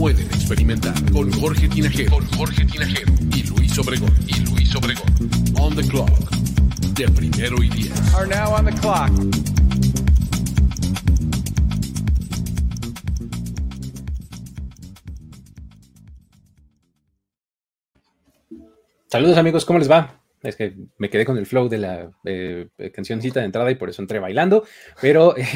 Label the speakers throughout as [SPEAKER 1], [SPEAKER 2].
[SPEAKER 1] pueden experimentar. Con Jorge Tinajero, con Jorge Tinajero y Luis Obregón, y Luis Obregón. On the clock, de primero y diez.
[SPEAKER 2] Are now on the clock.
[SPEAKER 3] Saludos amigos, ¿cómo les va? Es que me quedé con el flow de la eh, cancioncita de entrada y por eso entré bailando, pero eh,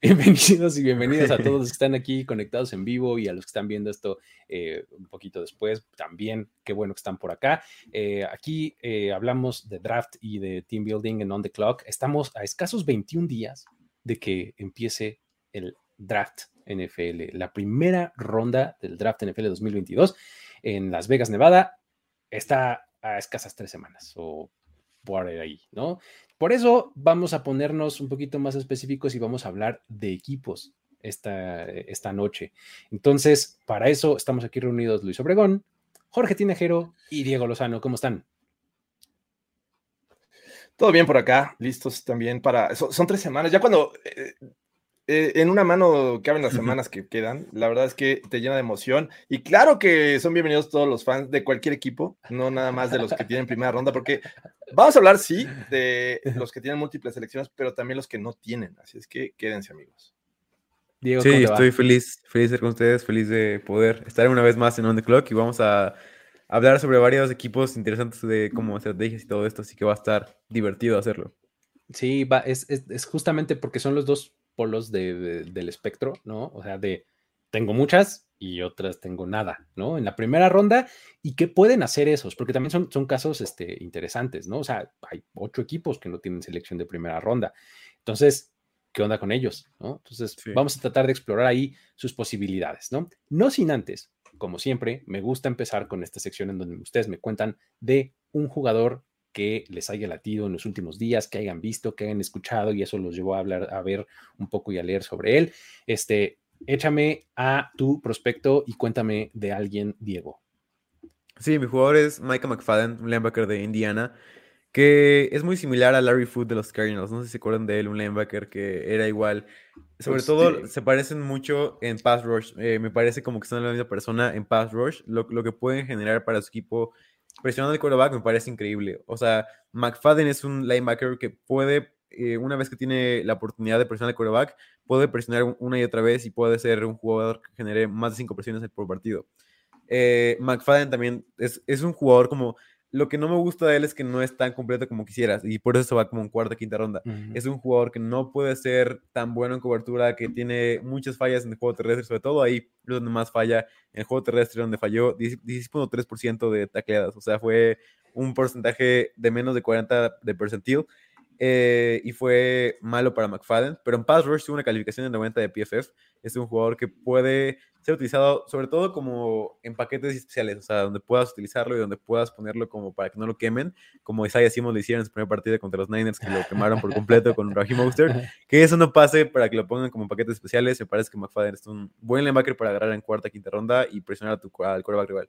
[SPEAKER 3] bienvenidos y bienvenidas a todos los que están aquí conectados en vivo y a los que están viendo esto eh, un poquito después, también qué bueno que están por acá. Eh, aquí eh, hablamos de draft y de team building en On The Clock. Estamos a escasos 21 días de que empiece el draft NFL, la primera ronda del draft NFL 2022 en Las Vegas, Nevada. Está a escasas tres semanas o por ahí, ¿no? Por eso vamos a ponernos un poquito más específicos y vamos a hablar de equipos esta, esta noche. Entonces, para eso estamos aquí reunidos Luis Obregón, Jorge Tinajero y Diego Lozano. ¿Cómo están?
[SPEAKER 4] Todo bien por acá, listos también para... Son, tres semanas, ya cuando eh, eh, en una mano caben las semanas que quedan, la verdad es que te llena de emoción. Y claro que son bienvenidos todos los fans de cualquier equipo, no nada más de los que tienen primera ronda, porque vamos a hablar, sí, de los que tienen múltiples selecciones, pero también los que no tienen. Así es que quédense amigos.
[SPEAKER 3] Diego,
[SPEAKER 5] Sí, estoy feliz, feliz de estar con ustedes, feliz de poder estar una vez más en On The Clock y vamos a hablar sobre varios equipos interesantes de como estrategias y todo esto, así que va a estar divertido hacerlo.
[SPEAKER 3] Sí, va, es, es- es justamente porque son los dos polos de- de- del espectro, ¿no? O sea, de tengo muchas y otras tengo nada, ¿no? En la primera ronda, ¿y qué pueden hacer esos? Porque también son, son casos este, interesantes, ¿no? O sea, hay ocho equipos que no tienen selección de primera ronda. Entonces, ¿qué onda con ellos? ¿no? Entonces,
[SPEAKER 5] Sí.
[SPEAKER 3] vamos a tratar de explorar ahí sus posibilidades, ¿no? No sin antes, como siempre, me gusta empezar con esta sección en donde ustedes me cuentan de un jugador que les haya latido en los últimos días, que hayan visto, que hayan escuchado y eso los llevó a hablar, a ver un poco y a leer sobre él. Este, échame a tu prospecto y cuéntame de alguien, Diego.
[SPEAKER 5] Sí, mi jugador es Micah McFadden, un linebacker de Indiana, que es muy similar a Larry Food de los Cardinals. No sé si se acuerdan de él, un linebacker que era igual. Sobre
[SPEAKER 4] Pues,
[SPEAKER 5] todo
[SPEAKER 4] sí.
[SPEAKER 5] se parecen mucho en pass rush. Eh, me parece como que son la misma persona en pass rush. Lo, lo que pueden generar para su equipo presionando el quarterback me parece increíble. O sea, McFadden es un linebacker que puede, eh, una vez que tiene la oportunidad de presionar el quarterback, puede presionar un- una y otra vez y puede ser un jugador que genere más de cinco presiones por partido. Eh, McFadden también es, es un jugador como... Lo que no me gusta de él es que no es tan completo como quisieras y por eso se va como en cuarta, quinta ronda. Es un jugador que no puede ser tan bueno en cobertura, que tiene muchas fallas en el juego terrestre, sobre todo ahí donde más falla, en el juego terrestre donde falló 10 16.3% de tacleadas, o sea, fue un porcentaje de menos de 40 de percentil eh, y fue malo para McFadden, pero en pass rush tuvo una calificación de 90 de PFF, es un jugador que puede ser utilizado sobre todo como en paquetes especiales, o sea, donde puedas utilizarlo y donde puedas ponerlo como para que no lo quemen, como Isaiah Simmons le hicieron en su primer partido contra los Niners, que lo quemaron por completo con Raheem Mostert, que eso no pase para que lo pongan como paquetes especiales, me parece que McFadden es un buen linebacker para agarrar en cuarta, quinta ronda y presionar a tu, al quarterback rival.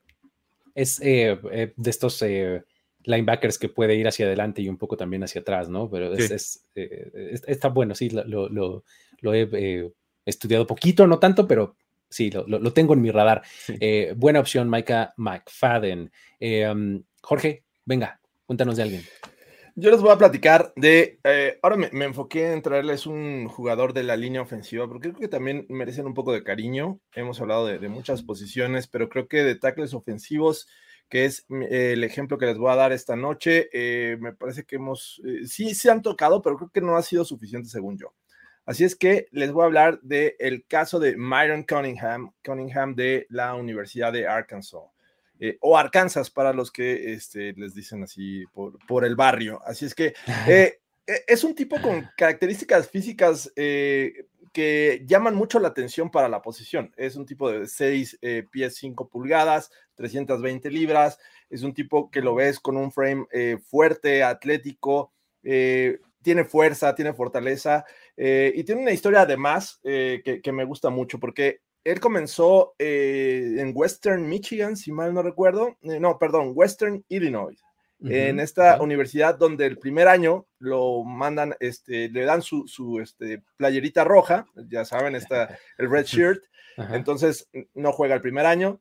[SPEAKER 3] es eh, eh, de estos eh, linebackers que puede ir hacia adelante y un poco también hacia atrás, ¿no? Pero es,
[SPEAKER 5] Sí.
[SPEAKER 3] es, eh, es- está bueno, sí, lo, lo- lo- lo he eh, estudiado poquito, no tanto, pero sí, lo, tengo en mi radar.
[SPEAKER 5] Sí.
[SPEAKER 3] Eh, buena opción, Micah McFadden. Eh, um, Jorge, venga, cuéntanos de alguien.
[SPEAKER 4] Yo les voy a platicar de. eh, ahora me, me enfoqué en traerles un jugador de la línea ofensiva, porque creo que también merecen un poco de cariño. Hemos hablado de, de muchas posiciones, pero creo que de tackles ofensivos, que es mm, el ejemplo que les voy a dar esta noche, eh, me parece que hemos. eh, sí se han tocado, pero creo que no ha sido suficiente según yo. Así es que les voy a hablar del el caso de Myron Cunningham, Cunningham de la Universidad de Arkansas eh, o Arkansas para los que este, les dicen así por, por el barrio. Así es que e- es un tipo con características físicas que llaman mucho la atención para la posición. Es un tipo de 6 eh, pies 5 pulgadas, 320 libras. Es un tipo que lo ves con un frame eh, fuerte, atlético, eh, tiene fuerza, tiene fortaleza y tiene una historia además que, que, me gusta mucho porque él comenzó en Western Michigan, si mal no recuerdo. no, perdón, Western Illinois en esta universidad donde el primer año lo mandan, este, le dan su, su este, playerita roja, ya saben, está el red shirt, entonces entonces no juega el primer año,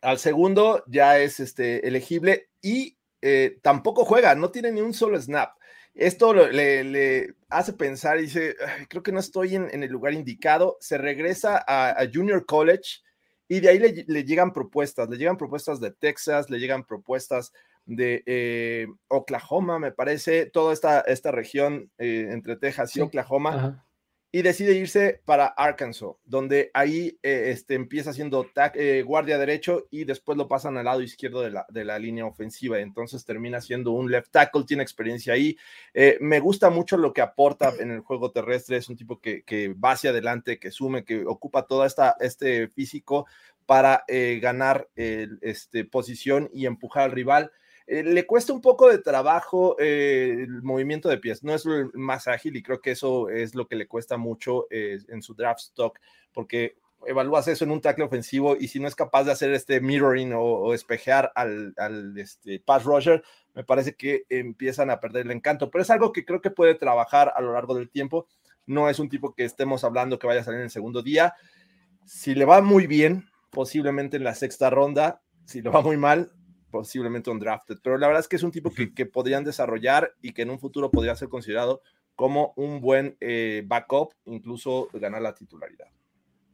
[SPEAKER 4] al segundo ya es este, elegible y eh, tampoco juega, no tiene ni un solo snap. Esto le, le hace pensar y dice, creo que no estoy en, el lugar indicado, se regresa a, Junior College y de ahí le, le llegan propuestas, le llegan propuestas de Texas, le llegan propuestas de eh, Oklahoma, me parece, toda esta, esta región eh, entre Texas y Oklahoma, y decide irse para Arkansas, donde ahí eh, este, empieza siendo guardia derecho y después lo pasan al lado izquierdo de la, de la, línea ofensiva, entonces termina siendo un left tackle, tiene experiencia ahí. me gusta mucho lo que aporta en el juego terrestre, es un tipo que, que va hacia adelante, que sume, que ocupa toda esta este físico para ganar este, posición y empujar al rival. Eh, le cuesta un poco de trabajo eh, el movimiento de pies, no es el más ágil y creo que eso es lo que le cuesta mucho eh, en su draft stock, porque evalúas eso en un tackle ofensivo y si no es capaz de hacer este mirroring o, espejear al, este, pass rusher, me parece que empiezan a perder el encanto, pero es algo que creo que puede trabajar a lo largo del tiempo. No es un tipo que estemos hablando que vaya a salir en el segundo día. Si le va muy bien, posiblemente en la sexta ronda. Si le va muy mal, posiblemente un drafted, pero la verdad es que es un tipo que, podrían desarrollar y que en un futuro podría ser considerado como un buen eh, backup, incluso ganar la titularidad.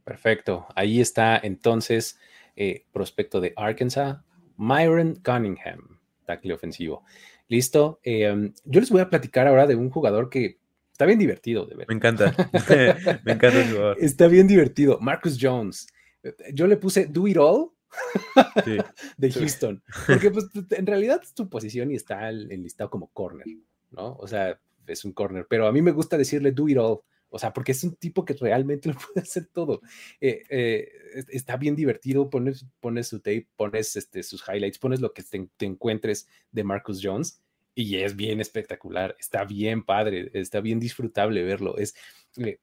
[SPEAKER 3] Perfecto, ahí está entonces eh, prospecto de Arkansas, Myron Cunningham, tackle ofensivo. Listo, em, yo les voy a platicar ahora de un jugador que está bien divertido de ver.
[SPEAKER 5] Me encanta, me encanta el jugador.
[SPEAKER 3] Está bien divertido, Marcus Jones. Yo le puse Do It All de Houston. Porque pues, en realidad es tu posición y está enlistado como corner, ¿no? O sea, es un corner, pero a mí me gusta decirle do it all. O sea, porque es un tipo que realmente lo puede hacer todo. Eh, eh, está bien divertido, pones, pones su tape, pones este, sus highlights, pones lo que te, encuentres de Marcus Jones y es bien espectacular, está bien padre, está bien disfrutable verlo. Es, eh,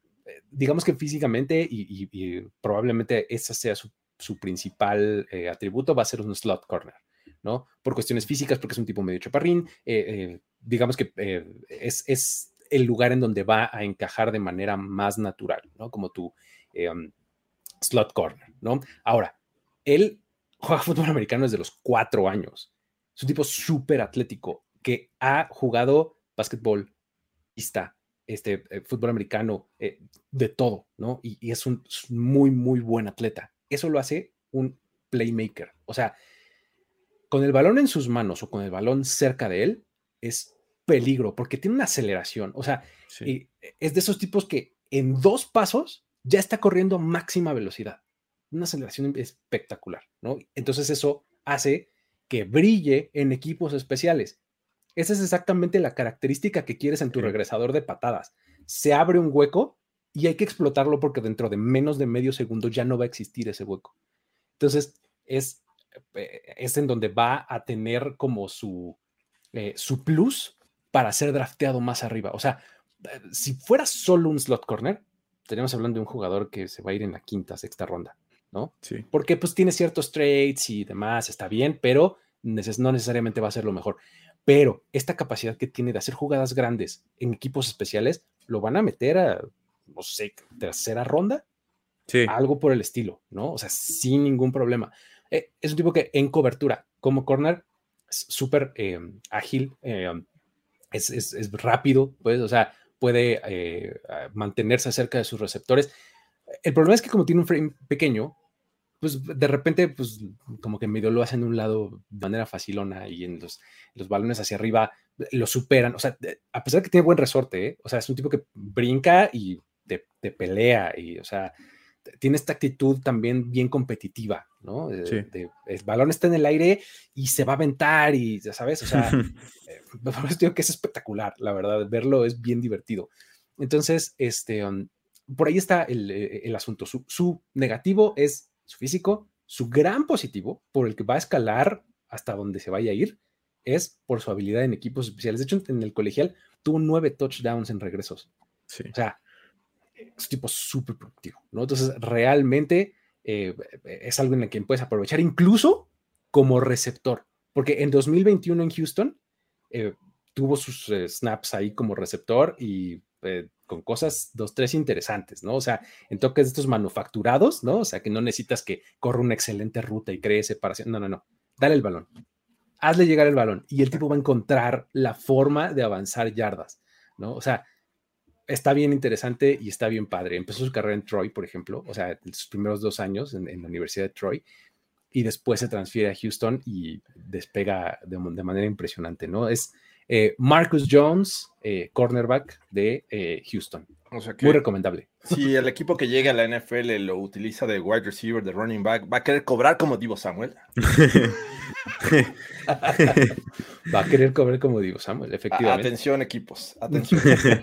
[SPEAKER 3] digamos que físicamente y, y, probablemente esa sea su su principal eh, atributo va a ser un slot corner, ¿no? Por cuestiones físicas, porque es un tipo medio chaparrín, eh, eh, digamos que es, es, el lugar en donde va a encajar de manera más natural, ¿no? Como tu um, slot corner, ¿no? Ahora, él juega fútbol americano desde los cuatro años. Es un tipo súper atlético que ha jugado básquetbol, pista, este, fútbol americano, de todo, ¿no? Y, y, es un muy, muy buen atleta eso lo hace un playmaker. O sea, con el balón en sus manos o con el balón cerca de él, es peligro porque tiene una aceleración. O sea, es de esos tipos que en dos pasos ya está corriendo a máxima velocidad. Una aceleración espectacular, ¿no? Entonces eso hace que brille en equipos especiales. Esa es exactamente la característica que quieres en tu regresador de patadas. Se abre un hueco y hay que explotarlo porque dentro de menos de medio segundo ya no va a existir ese hueco. Entonces, es, eh, es en donde va a tener como su, eh, su plus para ser drafteado más arriba. O sea, eh, si fuera solo un slot corner, estaríamos hablando de un jugador que se va a ir en la quinta, sexta ronda, ¿no?
[SPEAKER 5] Sí.
[SPEAKER 3] Porque pues tiene ciertos traits y demás, está bien, pero no necesariamente va a ser lo mejor. Pero esta capacidad que tiene de hacer jugadas grandes en equipos especiales, lo van a meter a no sé, tercera ronda.
[SPEAKER 5] Sí.
[SPEAKER 3] Algo por el estilo, ¿no? O sea, sin ningún problema. Eh, es un tipo que en cobertura, como corner, es súper eh, ágil, eh, es, es, es, rápido, pues, o sea, puede mantenerse cerca de sus receptores. El problema es que como tiene un frame pequeño, pues de repente, pues como que medio lo hacen de un lado de manera facilona y en los, los balones hacia arriba lo superan. O sea, a pesar de que tiene buen resorte, o sea, es un tipo que brinca y de, pelea y, o sea, tiene esta actitud también bien competitiva, ¿no? el balón está en el aire y se va a aventar y, ya sabes, o sea, eh, digo que es espectacular, la verdad, verlo es bien divertido. Entonces, este, um, por ahí está el, eh, el asunto. Su, su negativo es su físico, su gran positivo, por el que va a escalar hasta donde se vaya a ir, es por su habilidad en equipos especiales. De hecho, en el colegial tuvo nueve touchdowns en regresos.
[SPEAKER 5] Sí.
[SPEAKER 3] O sea, es un tipo súper productivo, ¿no? Entonces, realmente eh, es algo en el que puedes aprovechar incluso como receptor, porque en 2021 en Houston eh, tuvo sus eh, snaps ahí como receptor y con cosas, dos, tres interesantes, ¿no? O sea, en toques de estos manufacturados, ¿no? O sea, que no necesitas que corra una excelente ruta y cree separación. No, no, no. Dale el balón. Hazle llegar el balón y el tipo va a encontrar la forma de avanzar yardas, ¿no? O sea, está bien interesante y está bien padre. Empezó su carrera en Troy, por ejemplo, o sea, sus primeros dos años en, la Universidad de Troy y después se transfiere a Houston y despega de, de manera impresionante, ¿no? Es eh, Marcus Jones, eh, cornerback de eh, Houston.
[SPEAKER 4] O sea que
[SPEAKER 3] Muy recomendable.
[SPEAKER 4] si el equipo que llega a la NFL lo utiliza de wide receiver, de running back, va a querer cobrar como Divo Samuel.
[SPEAKER 3] Va a querer cobrar como digo Samuel, efectivamente.
[SPEAKER 4] Atención, equipos. Atención.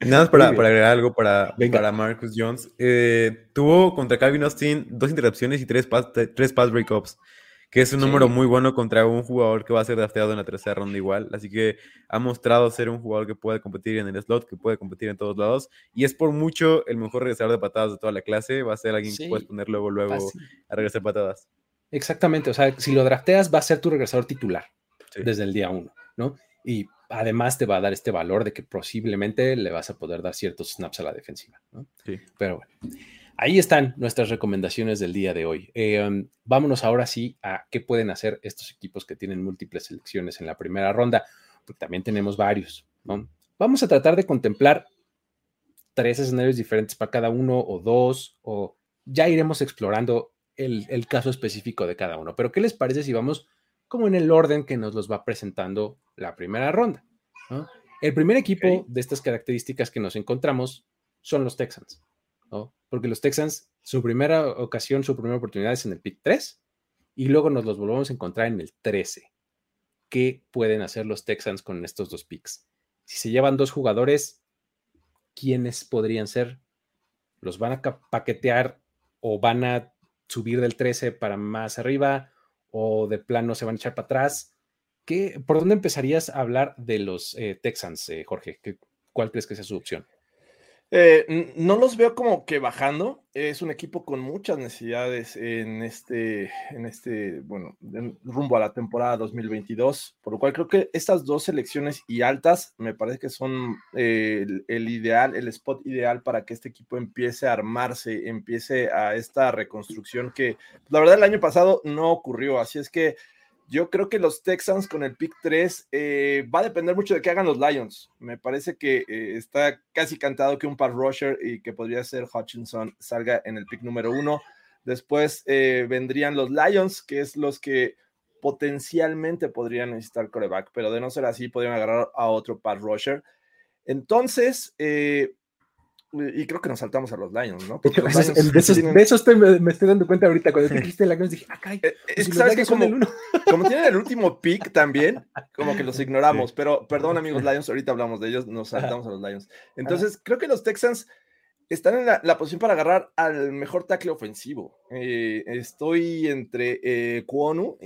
[SPEAKER 5] Nada más para, agregar algo para,
[SPEAKER 3] Venga.
[SPEAKER 5] para Marcus Jones. Eh, tuvo contra Calvin Austin dos intercepciones y tres pass, tres pass breakups, que es un
[SPEAKER 3] Sí.
[SPEAKER 5] número muy bueno contra un jugador que va a ser drafteado en la tercera ronda igual. Así que ha mostrado ser un jugador que puede competir en el slot, que puede competir en todos lados. Y es por mucho el mejor regresador de patadas de toda la clase. Va a ser alguien
[SPEAKER 3] Sí,
[SPEAKER 5] que puedes poner luego, luego
[SPEAKER 3] Fácil.
[SPEAKER 5] a regresar patadas.
[SPEAKER 3] Exactamente, o sea, si lo drafteas va a ser tu regresador titular
[SPEAKER 5] Sí.
[SPEAKER 3] desde el día uno, ¿no? Y además te va a dar este valor de que posiblemente le vas a poder dar ciertos snaps a la defensiva, ¿no?
[SPEAKER 5] Sí.
[SPEAKER 3] Pero bueno, ahí están nuestras recomendaciones del día de hoy. Eh, vámonos ahora sí a qué pueden hacer estos equipos que tienen múltiples selecciones en la primera ronda, porque también tenemos varios, ¿no? Vamos a tratar de contemplar tres escenarios diferentes para cada uno o dos, o ya iremos explorando el, el caso específico de cada uno. Pero ¿qué les parece si vamos como en el orden que nos los va presentando la primera ronda? ¿no? El primer equipo de estas características que nos encontramos son los Texans, Porque los Texans, su primera ocasión, su primera oportunidad es en el pick 3 y luego nos los volvemos a encontrar en el 13. ¿Qué pueden hacer los Texans con estos dos picks? Si se llevan dos jugadores, ¿quiénes podrían ser? ¿Los van a paquetear o van a subir del 13 para más arriba o de plano se van a echar para atrás? ¿Qué, ¿Por dónde empezarías a hablar de los eh, Texans, eh, Jorge? ¿Qué- ¿Cuál crees que sea su opción?
[SPEAKER 4] Eh, no los veo como que bajando. Es un equipo con muchas necesidades en este, en este, bueno, en- rumbo a la temporada 2022, por lo cual creo que estas dos selecciones y altas me parece que son eh, el ideal, el spot ideal para que este equipo empiece a armarse, empiece a esta reconstrucción que la verdad el año pasado no ocurrió. Así es que yo creo que los Texans con el pick 3 eh, va a depender mucho de qué hagan los Lions. Me parece que eh, está casi cantado que un pass rusher y que podría ser Hutchinson salga en el pick número uno. Después eh, vendrían los Lions, que es los que potencialmente podrían necesitar coreback, pero de no ser así, podrían agarrar a otro pass rusher. Entonces, y creo que nos saltamos a los Lions, ¿no? Porque los Lions
[SPEAKER 3] de esos,
[SPEAKER 4] tienen-
[SPEAKER 3] de esos estoy- me, me estoy dando cuenta ahorita. Cuando te dijiste Lions dije, ah, caray,
[SPEAKER 4] eh,
[SPEAKER 3] pues
[SPEAKER 4] es
[SPEAKER 3] si
[SPEAKER 4] que sabes que como,
[SPEAKER 3] el uno.
[SPEAKER 4] como tienen el último pick también, como que los ignoramos, pero perdón amigos Lions, ahorita hablamos de ellos, nos saltamos a los Lions. Entonces, creo que los Texans están en la, la posición para agarrar al mejor tackle ofensivo. Eh, estoy entre eh, Kwonu,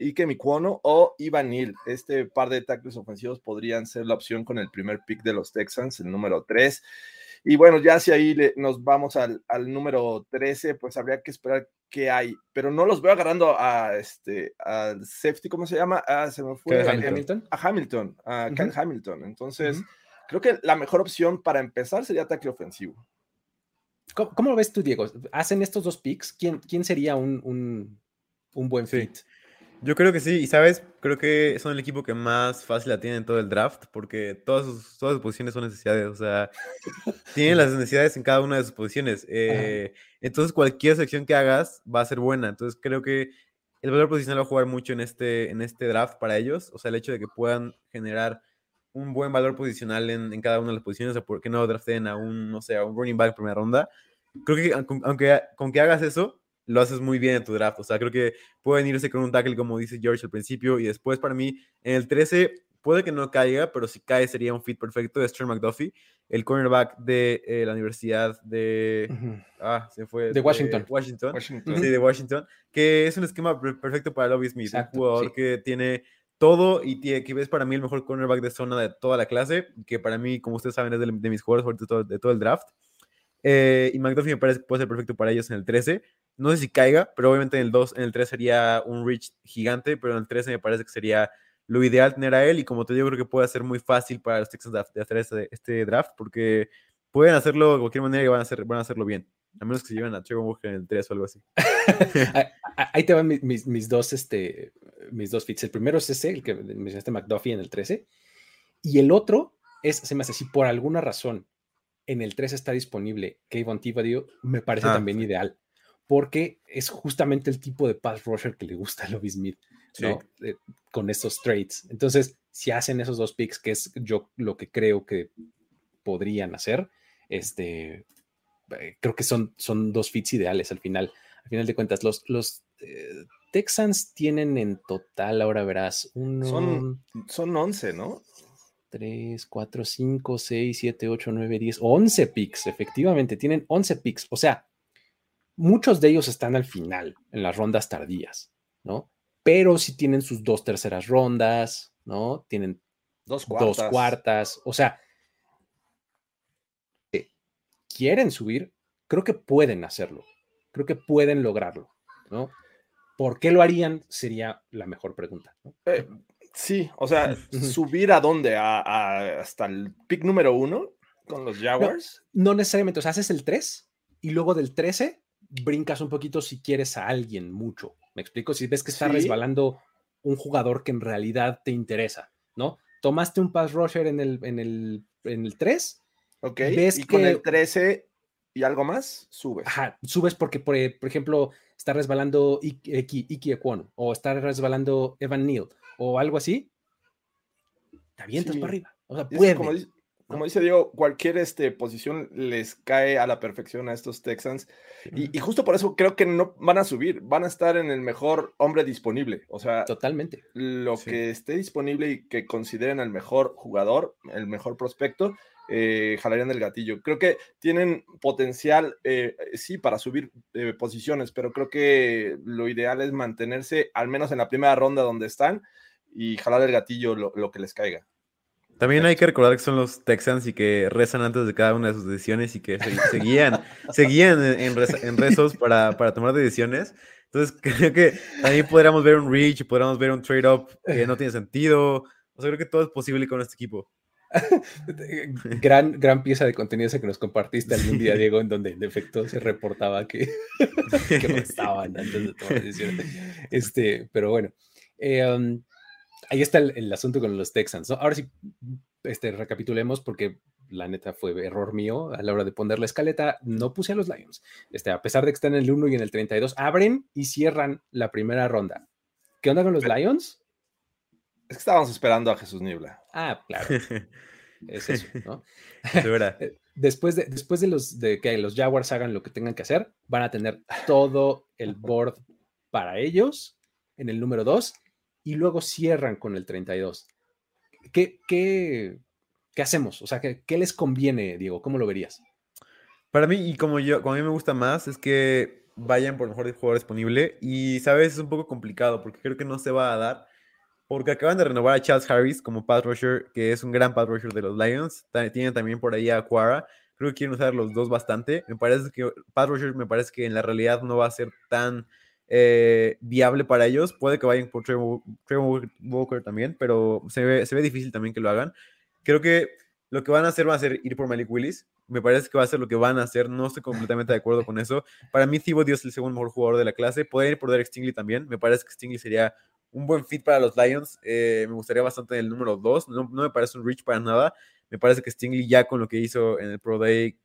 [SPEAKER 4] Ike Mikwonu o Ivan Neal. Este par de tackles ofensivos podrían ser la opción con el primer pick de los Texans, el número 3. Y bueno, ya si ahí le- nos vamos al, al número 13, pues habría que esperar qué hay, pero no los veo agarrando a este, al safety, ¿cómo se llama? Ah, se me fue. Eh,
[SPEAKER 3] Hamilton.
[SPEAKER 4] A Hamilton, a
[SPEAKER 3] Ujú.
[SPEAKER 4] Kyle Hamilton. Entonces, creo que la mejor opción para empezar sería tackle ofensivo.
[SPEAKER 3] ¿Cómo, cómo lo ves tú, Diego? ¿Hacen estos dos picks? ¿Quién, quién sería un, un, un buen
[SPEAKER 5] Sí. Yo creo que sí, y sabes, creo que son el equipo que más fácil la tiene en todo el draft, porque todas sus, todas sus posiciones son necesidades, o sea, tienen las necesidades en cada una de sus posiciones. eh, entonces, cualquier sección que hagas va a ser buena. Entonces, creo que el valor posicional va a jugar mucho en este, en este draft para ellos, o sea, el hecho de que puedan generar un buen valor posicional en, en cada una de las posiciones, o sea, porque no draften a un, no sé, a un running back primera ronda. Creo que aunque, aunque con que hagas eso, lo haces muy bien en tu draft. O sea, creo que pueden irse con un tackle, como dice George al principio, y después para mí, en el 13, puede que no caiga, pero si cae sería un fit perfecto, es Trey McDuffie, el cornerback de eh, la Universidad de... Ah, se fue.
[SPEAKER 3] De Washington.
[SPEAKER 5] Washington.
[SPEAKER 4] Washington.
[SPEAKER 5] Sí, de Washington, que es un esquema per- perfecto para Lobby Smith,
[SPEAKER 3] Exacto,
[SPEAKER 5] un jugador
[SPEAKER 3] sí.
[SPEAKER 5] que tiene todo y tiene, que es para mí el mejor cornerback de zona de toda la clase, que para mí, como ustedes saben, es de, de mis jugadores favoritos de todo, de todo el draft. Eh, y McDuffie me parece que puede ser perfecto para ellos en el 13. No sé si caiga, pero obviamente en el 2, en el 3 sería un reach gigante, pero en el 13 me parece que sería lo ideal tener a él. Y como te digo, creo que puede ser muy fácil para los Texans de, hacer este, este draft, porque pueden hacerlo de cualquier manera y van a, hacer, van a hacerlo bien. A menos que se lleven a Trevor Walker en el 3 o algo así.
[SPEAKER 3] Ah, ah, Ahí te van mi- mis, mis dos, este, mis dos fits. El primero es ese, el que mencionaste McDuffie en el 13. Y el otro es, se me hace si por alguna razón en el 13 está disponible Kayvon Thibodeau, me parece
[SPEAKER 5] Ah,
[SPEAKER 3] también ideal. Porque es justamente el tipo de pass rusher que le gusta a Lovie Smith, ¿no? Eh, con estos trades. Entonces, si hacen esos dos picks, que es yo lo que creo que podrían hacer, este, eh, creo que son, son dos fits ideales al final. Al final de cuentas, los, los eh, Texans tienen en total, ahora verás, uno,
[SPEAKER 4] Son- Son 11, ¿no?
[SPEAKER 3] 3, 4, 5, 6, 7, 8, 9, 10, 11 picks, efectivamente, tienen 11 picks. O sea, muchos de ellos están al final, en las rondas tardías, ¿no? Pero sí tienen sus dos terceras rondas, ¿no? Tienen
[SPEAKER 4] Dos cuartas.
[SPEAKER 3] dos cuartas. O sea, eh, quieren subir, creo que pueden hacerlo. Creo que pueden lograrlo, ¿no? ¿Por qué lo harían? Sería la mejor pregunta. ¿no?
[SPEAKER 4] Eh, sí, o sea, subir a dónde? A, a- hasta el pick número uno con los Jaguars.
[SPEAKER 3] No necesariamente, o sea, haces el 3 y luego del 13 brincas un poquito si quieres a alguien mucho. ¿Me explico? Si ves que está
[SPEAKER 4] Sí.
[SPEAKER 3] resbalando un jugador que en realidad te interesa, ¿no? Tomaste un pass rusher en el, en el, en el 3,
[SPEAKER 4] Ok.
[SPEAKER 3] ves
[SPEAKER 4] y con
[SPEAKER 3] que-
[SPEAKER 4] el 13 y algo más, subes.
[SPEAKER 3] Ajá, subes porque, por, por ejemplo, está resbalando Iki, Iki, Iki Ekwonu, o está resbalando Evan Neal, o algo así, te avientas
[SPEAKER 4] Sí.
[SPEAKER 3] para arriba. O sea, puede.
[SPEAKER 4] como, como dice Diego, cualquier este, posición les cae a la perfección a estos Texans. Y, y justo por eso creo que no van a subir, van a estar en el mejor hombre disponible. O sea,
[SPEAKER 3] Totalmente.
[SPEAKER 4] lo
[SPEAKER 5] Sí.
[SPEAKER 4] que esté disponible y que consideren el mejor jugador, el mejor prospecto, eh, jalarían el gatillo. Creo que tienen potencial, eh, sí, para subir eh, posiciones, pero creo que lo ideal es mantenerse al menos en la primera ronda donde están y jalar el gatillo lo, lo que les caiga.
[SPEAKER 5] También hay que recordar que son los Texans y que rezan antes de cada una de sus decisiones y que se, se guían, se guían en, reza- en rezos para, para tomar decisiones. Entonces creo que también podríamos ver un reach, podríamos ver un trade-up que no tiene sentido. O sea, creo que todo es posible con este equipo.
[SPEAKER 3] Gran, gran pieza de contenido esa que nos compartiste algún día, Diego, en donde en efecto se reportaba que, que restaban antes de tomar decisiones. Este, pero bueno, eh, um, ahí está el, el asunto con los Texans. ¿no? Ahora sí, este, recapitulemos porque la neta fue error mío a la hora de poner la escaleta. No puse a los Lions. Este, a pesar de que están en el 1 y en el 32, abren y cierran la primera ronda. ¿Qué onda con los Lions?
[SPEAKER 4] Es que estábamos esperando a Jesús Niebla.
[SPEAKER 3] Ah, claro, es eso, ¿no?
[SPEAKER 5] De verdad.
[SPEAKER 3] después de, después de, los, de que los Jaguars hagan lo que tengan que hacer, van a tener todo el board para ellos en el número 2 y luego cierran con el 32. ¿Qué, qué, qué hacemos? O sea, ¿qué, ¿qué, les conviene, Diego? ¿Cómo lo verías?
[SPEAKER 5] Para mí, y como yo, como a mí me gusta más, es que vayan por el mejor jugador disponible. Y, ¿sabes? Es un poco complicado porque creo que no se va a dar. Porque acaban de renovar a Charles Harris como pass rusher, que es un gran pass rusher de los Lions. Tienen también por ahí a Quara. Creo que quieren usar los dos bastante. Me parece que pass rusher me parece que en la realidad no va a ser tan eh, viable para ellos. Puede que vayan por Trevor, Walker también, pero se ve, difícil también que lo hagan. Creo que lo que van a hacer va a ser ir por Malik Willis. Me parece que va a ser lo que van a hacer. No estoy completamente de acuerdo con eso. Para mí, Thibaut es el segundo mejor jugador de la clase. Podría ir por Derek Stingley también. Me parece que Stingley sería un buen fit para los Lions. Eh, me gustaría bastante el número 2. No, no, me parece un reach para nada. Me parece que Stingley ya con lo que hizo en el Pro Day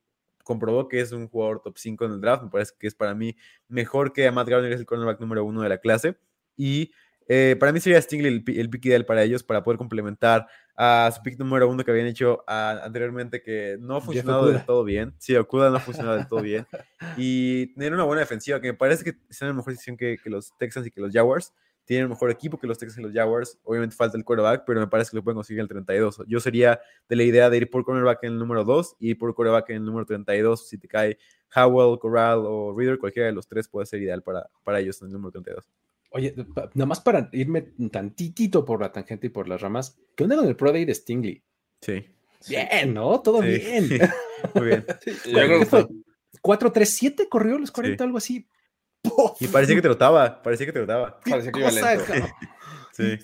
[SPEAKER 5] comprobó que es un jugador top 5 en el draft. Me parece que es para mí mejor que Matt Garner, que es el cornerback número 1 de la clase. Y eh, para mí sería Stingley el, el, pick ideal para ellos para poder complementar a su pick número 1 que habían hecho a, anteriormente que no ha funcionado del todo bien. Sí, Okuda no ha funcionado del todo bien. Y tener una buena defensiva que me parece que está en la mejor que, que los Texans y que los Jaguars. Tienen mejor equipo que los Texans y los Jaguars. Obviamente falta el quarterback, pero me parece que lo pueden conseguir en el 32. Yo sería de la idea de ir por cornerback en el número 2 y ir por quarterback en el número 32. Si te cae Howell, Corral o Reader, cualquiera de los tres puede ser ideal para, para ellos en el número 32.
[SPEAKER 3] Oye, nada más para irme tantitito por la tangente y por las ramas, ¿qué onda con el Pro Day de Stingley?
[SPEAKER 5] Sí.
[SPEAKER 3] Bien, ¿no? Todo
[SPEAKER 5] Sí.
[SPEAKER 3] bien.
[SPEAKER 5] Muy bien.
[SPEAKER 4] Yo creo que fue-
[SPEAKER 3] 4-3-7 corrió los 40,
[SPEAKER 5] Sí.
[SPEAKER 3] algo así.
[SPEAKER 5] Y parecía que trotaba, parecía que trotaba.
[SPEAKER 4] parecía que iba lento.
[SPEAKER 5] Sí.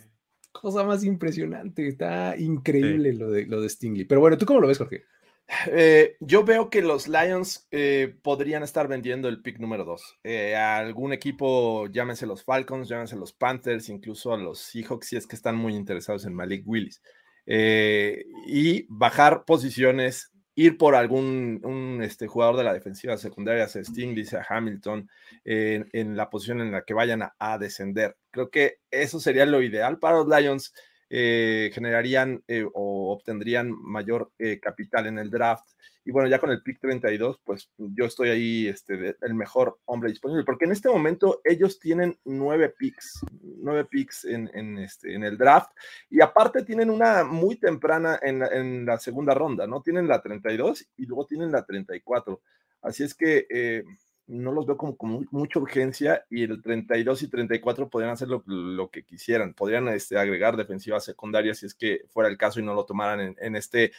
[SPEAKER 3] cosa más impresionante. Está increíble lo, de, lo de Stingley. Pero bueno, ¿tú cómo lo ves, Jorge?
[SPEAKER 4] Eh, yo veo que los Lions eh, podrían estar vendiendo el pick número 2. a algún equipo, llámense los Falcons, llámense los Panthers, incluso a los Seahawks, si es que están muy interesados en Malik Willis. Eh, y bajar posiciones, ir por algún un, este, jugador de la defensiva secundaria, sea Stingley, sea Hamilton, eh, en la posición en la que vayan a, a descender. Creo que eso sería lo ideal para los Lions eh, generarían eh, o obtendrían mayor eh, capital en el draft. Y bueno, ya con el pick 32, pues yo estoy ahí este, el mejor hombre disponible, porque en este momento ellos tienen nueve picks, nueve picks en, en, este, en el draft, y aparte tienen una muy temprana en en la segunda ronda, ¿no? Tienen la 32 y luego tienen la 34. Así es que eh, no los veo como con mu- mucha urgencia y el 32 y 34 podrían hacer lo, lo que quisieran, podrían este, agregar defensivas secundarias si es que fuera el caso y no lo tomaran en, en este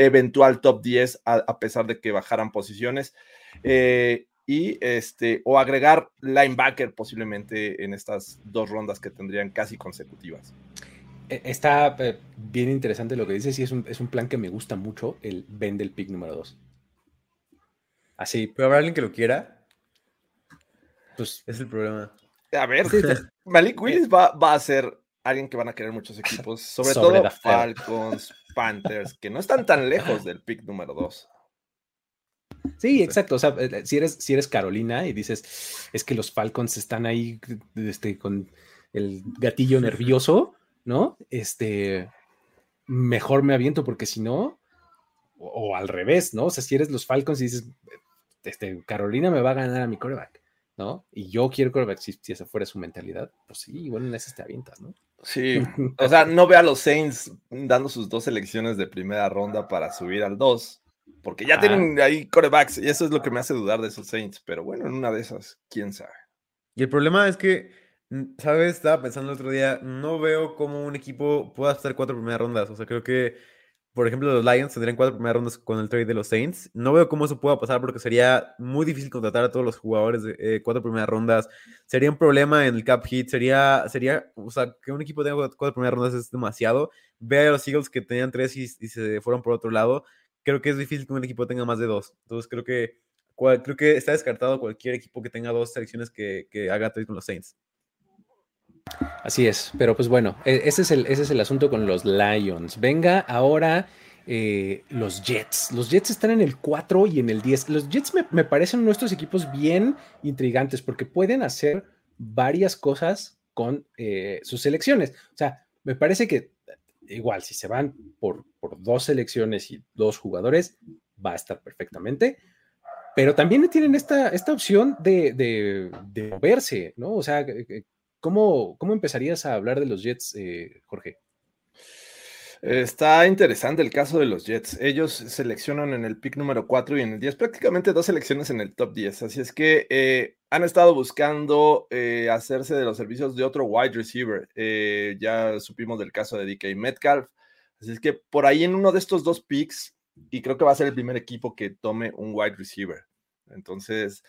[SPEAKER 4] eventual top 10 a, a pesar de que bajaran posiciones. Eh, y este, o agregar linebacker posiblemente en estas dos rondas que tendrían casi consecutivas.
[SPEAKER 3] Eh, Está eh, bien interesante lo que dices y es un, es un plan que me gusta mucho, el vende el pick número 2. Así,
[SPEAKER 5] Pero habrá alguien que lo quiera,
[SPEAKER 3] pues,
[SPEAKER 5] es el problema.
[SPEAKER 4] A ver,
[SPEAKER 3] sí.
[SPEAKER 4] Malik Willis va, va a ser alguien que van a querer muchos equipos, sobre,
[SPEAKER 3] Sobre
[SPEAKER 4] todo. Falcons, Panthers, que no están tan lejos del pick número 2.
[SPEAKER 3] Sí, exacto. O sea, eh, si eres, si eres Carolina y dices, es que los Falcons están ahí este, con el gatillo nervioso, ¿no? Este, mejor me aviento porque si no, o, o al revés, ¿no? O sea, si eres los Falcons y dices, este, Carolina me va a ganar a mi coreback, ¿no? Y yo quiero coreback, si, si esa fuera su mentalidad, pues sí, igual en esas te avientas, ¿no?
[SPEAKER 4] Sí, o sea, no ve a los Saints dando sus dos selecciones de primera ronda para subir al 2, porque ya
[SPEAKER 3] Ah.
[SPEAKER 4] tienen ahí corebacks y eso es lo que me hace dudar de esos Saints, pero bueno, en una de esas, quién sabe.
[SPEAKER 5] Y el problema es que, mm, ¿sabes? Estaba pensando el otro día, no veo cómo un equipo pueda estar cuatro primeras rondas. O sea, creo que, por ejemplo, los Lions tendrían cuatro primeras rondas con el trade de los Saints. No veo cómo eso pueda pasar porque sería muy difícil contratar a todos los jugadores de eh, cuatro primeras rondas. Sería un problema en el cap hit. Sería, sería, o sea, que un equipo tenga cuatro, primeras rondas es demasiado. Ve a los Eagles que tenían tres y, se fueron por otro lado. Creo que es difícil que un equipo tenga más de dos. Entonces creo que, creo que está descartado cualquier equipo que tenga dos selecciones que, que haga trade con los Saints.
[SPEAKER 3] Así es, pero pues bueno, e- ese es el, ese es el asunto con los Lions. Venga ahora eh, los Jets. Los Jets están en el 4 y en el 10. Los Jets me, me parecen nuestros equipos bien intrigantes porque pueden hacer varias cosas con eh, sus selecciones. O sea, me parece que igual si se van por, por dos selecciones y dos jugadores, va a estar perfectamente. Pero también tienen esta, esta opción de, de- de moverse, ¿no? O sea, eh, ¿Cómo, ¿Cómo empezarías a hablar de los Jets, eh, Jorge?
[SPEAKER 4] Está interesante el caso de los Jets. Ellos seleccionan en el pick número 4 y en el 10, prácticamente dos selecciones en el top 10. Así es que eh, han estado buscando eh, hacerse de los servicios de otro wide receiver. Ya supimos del caso de DK Metcalf. Así es que por ahí en uno de estos dos picks, y creo que va a ser el primer equipo que tome un wide receiver. Entonces,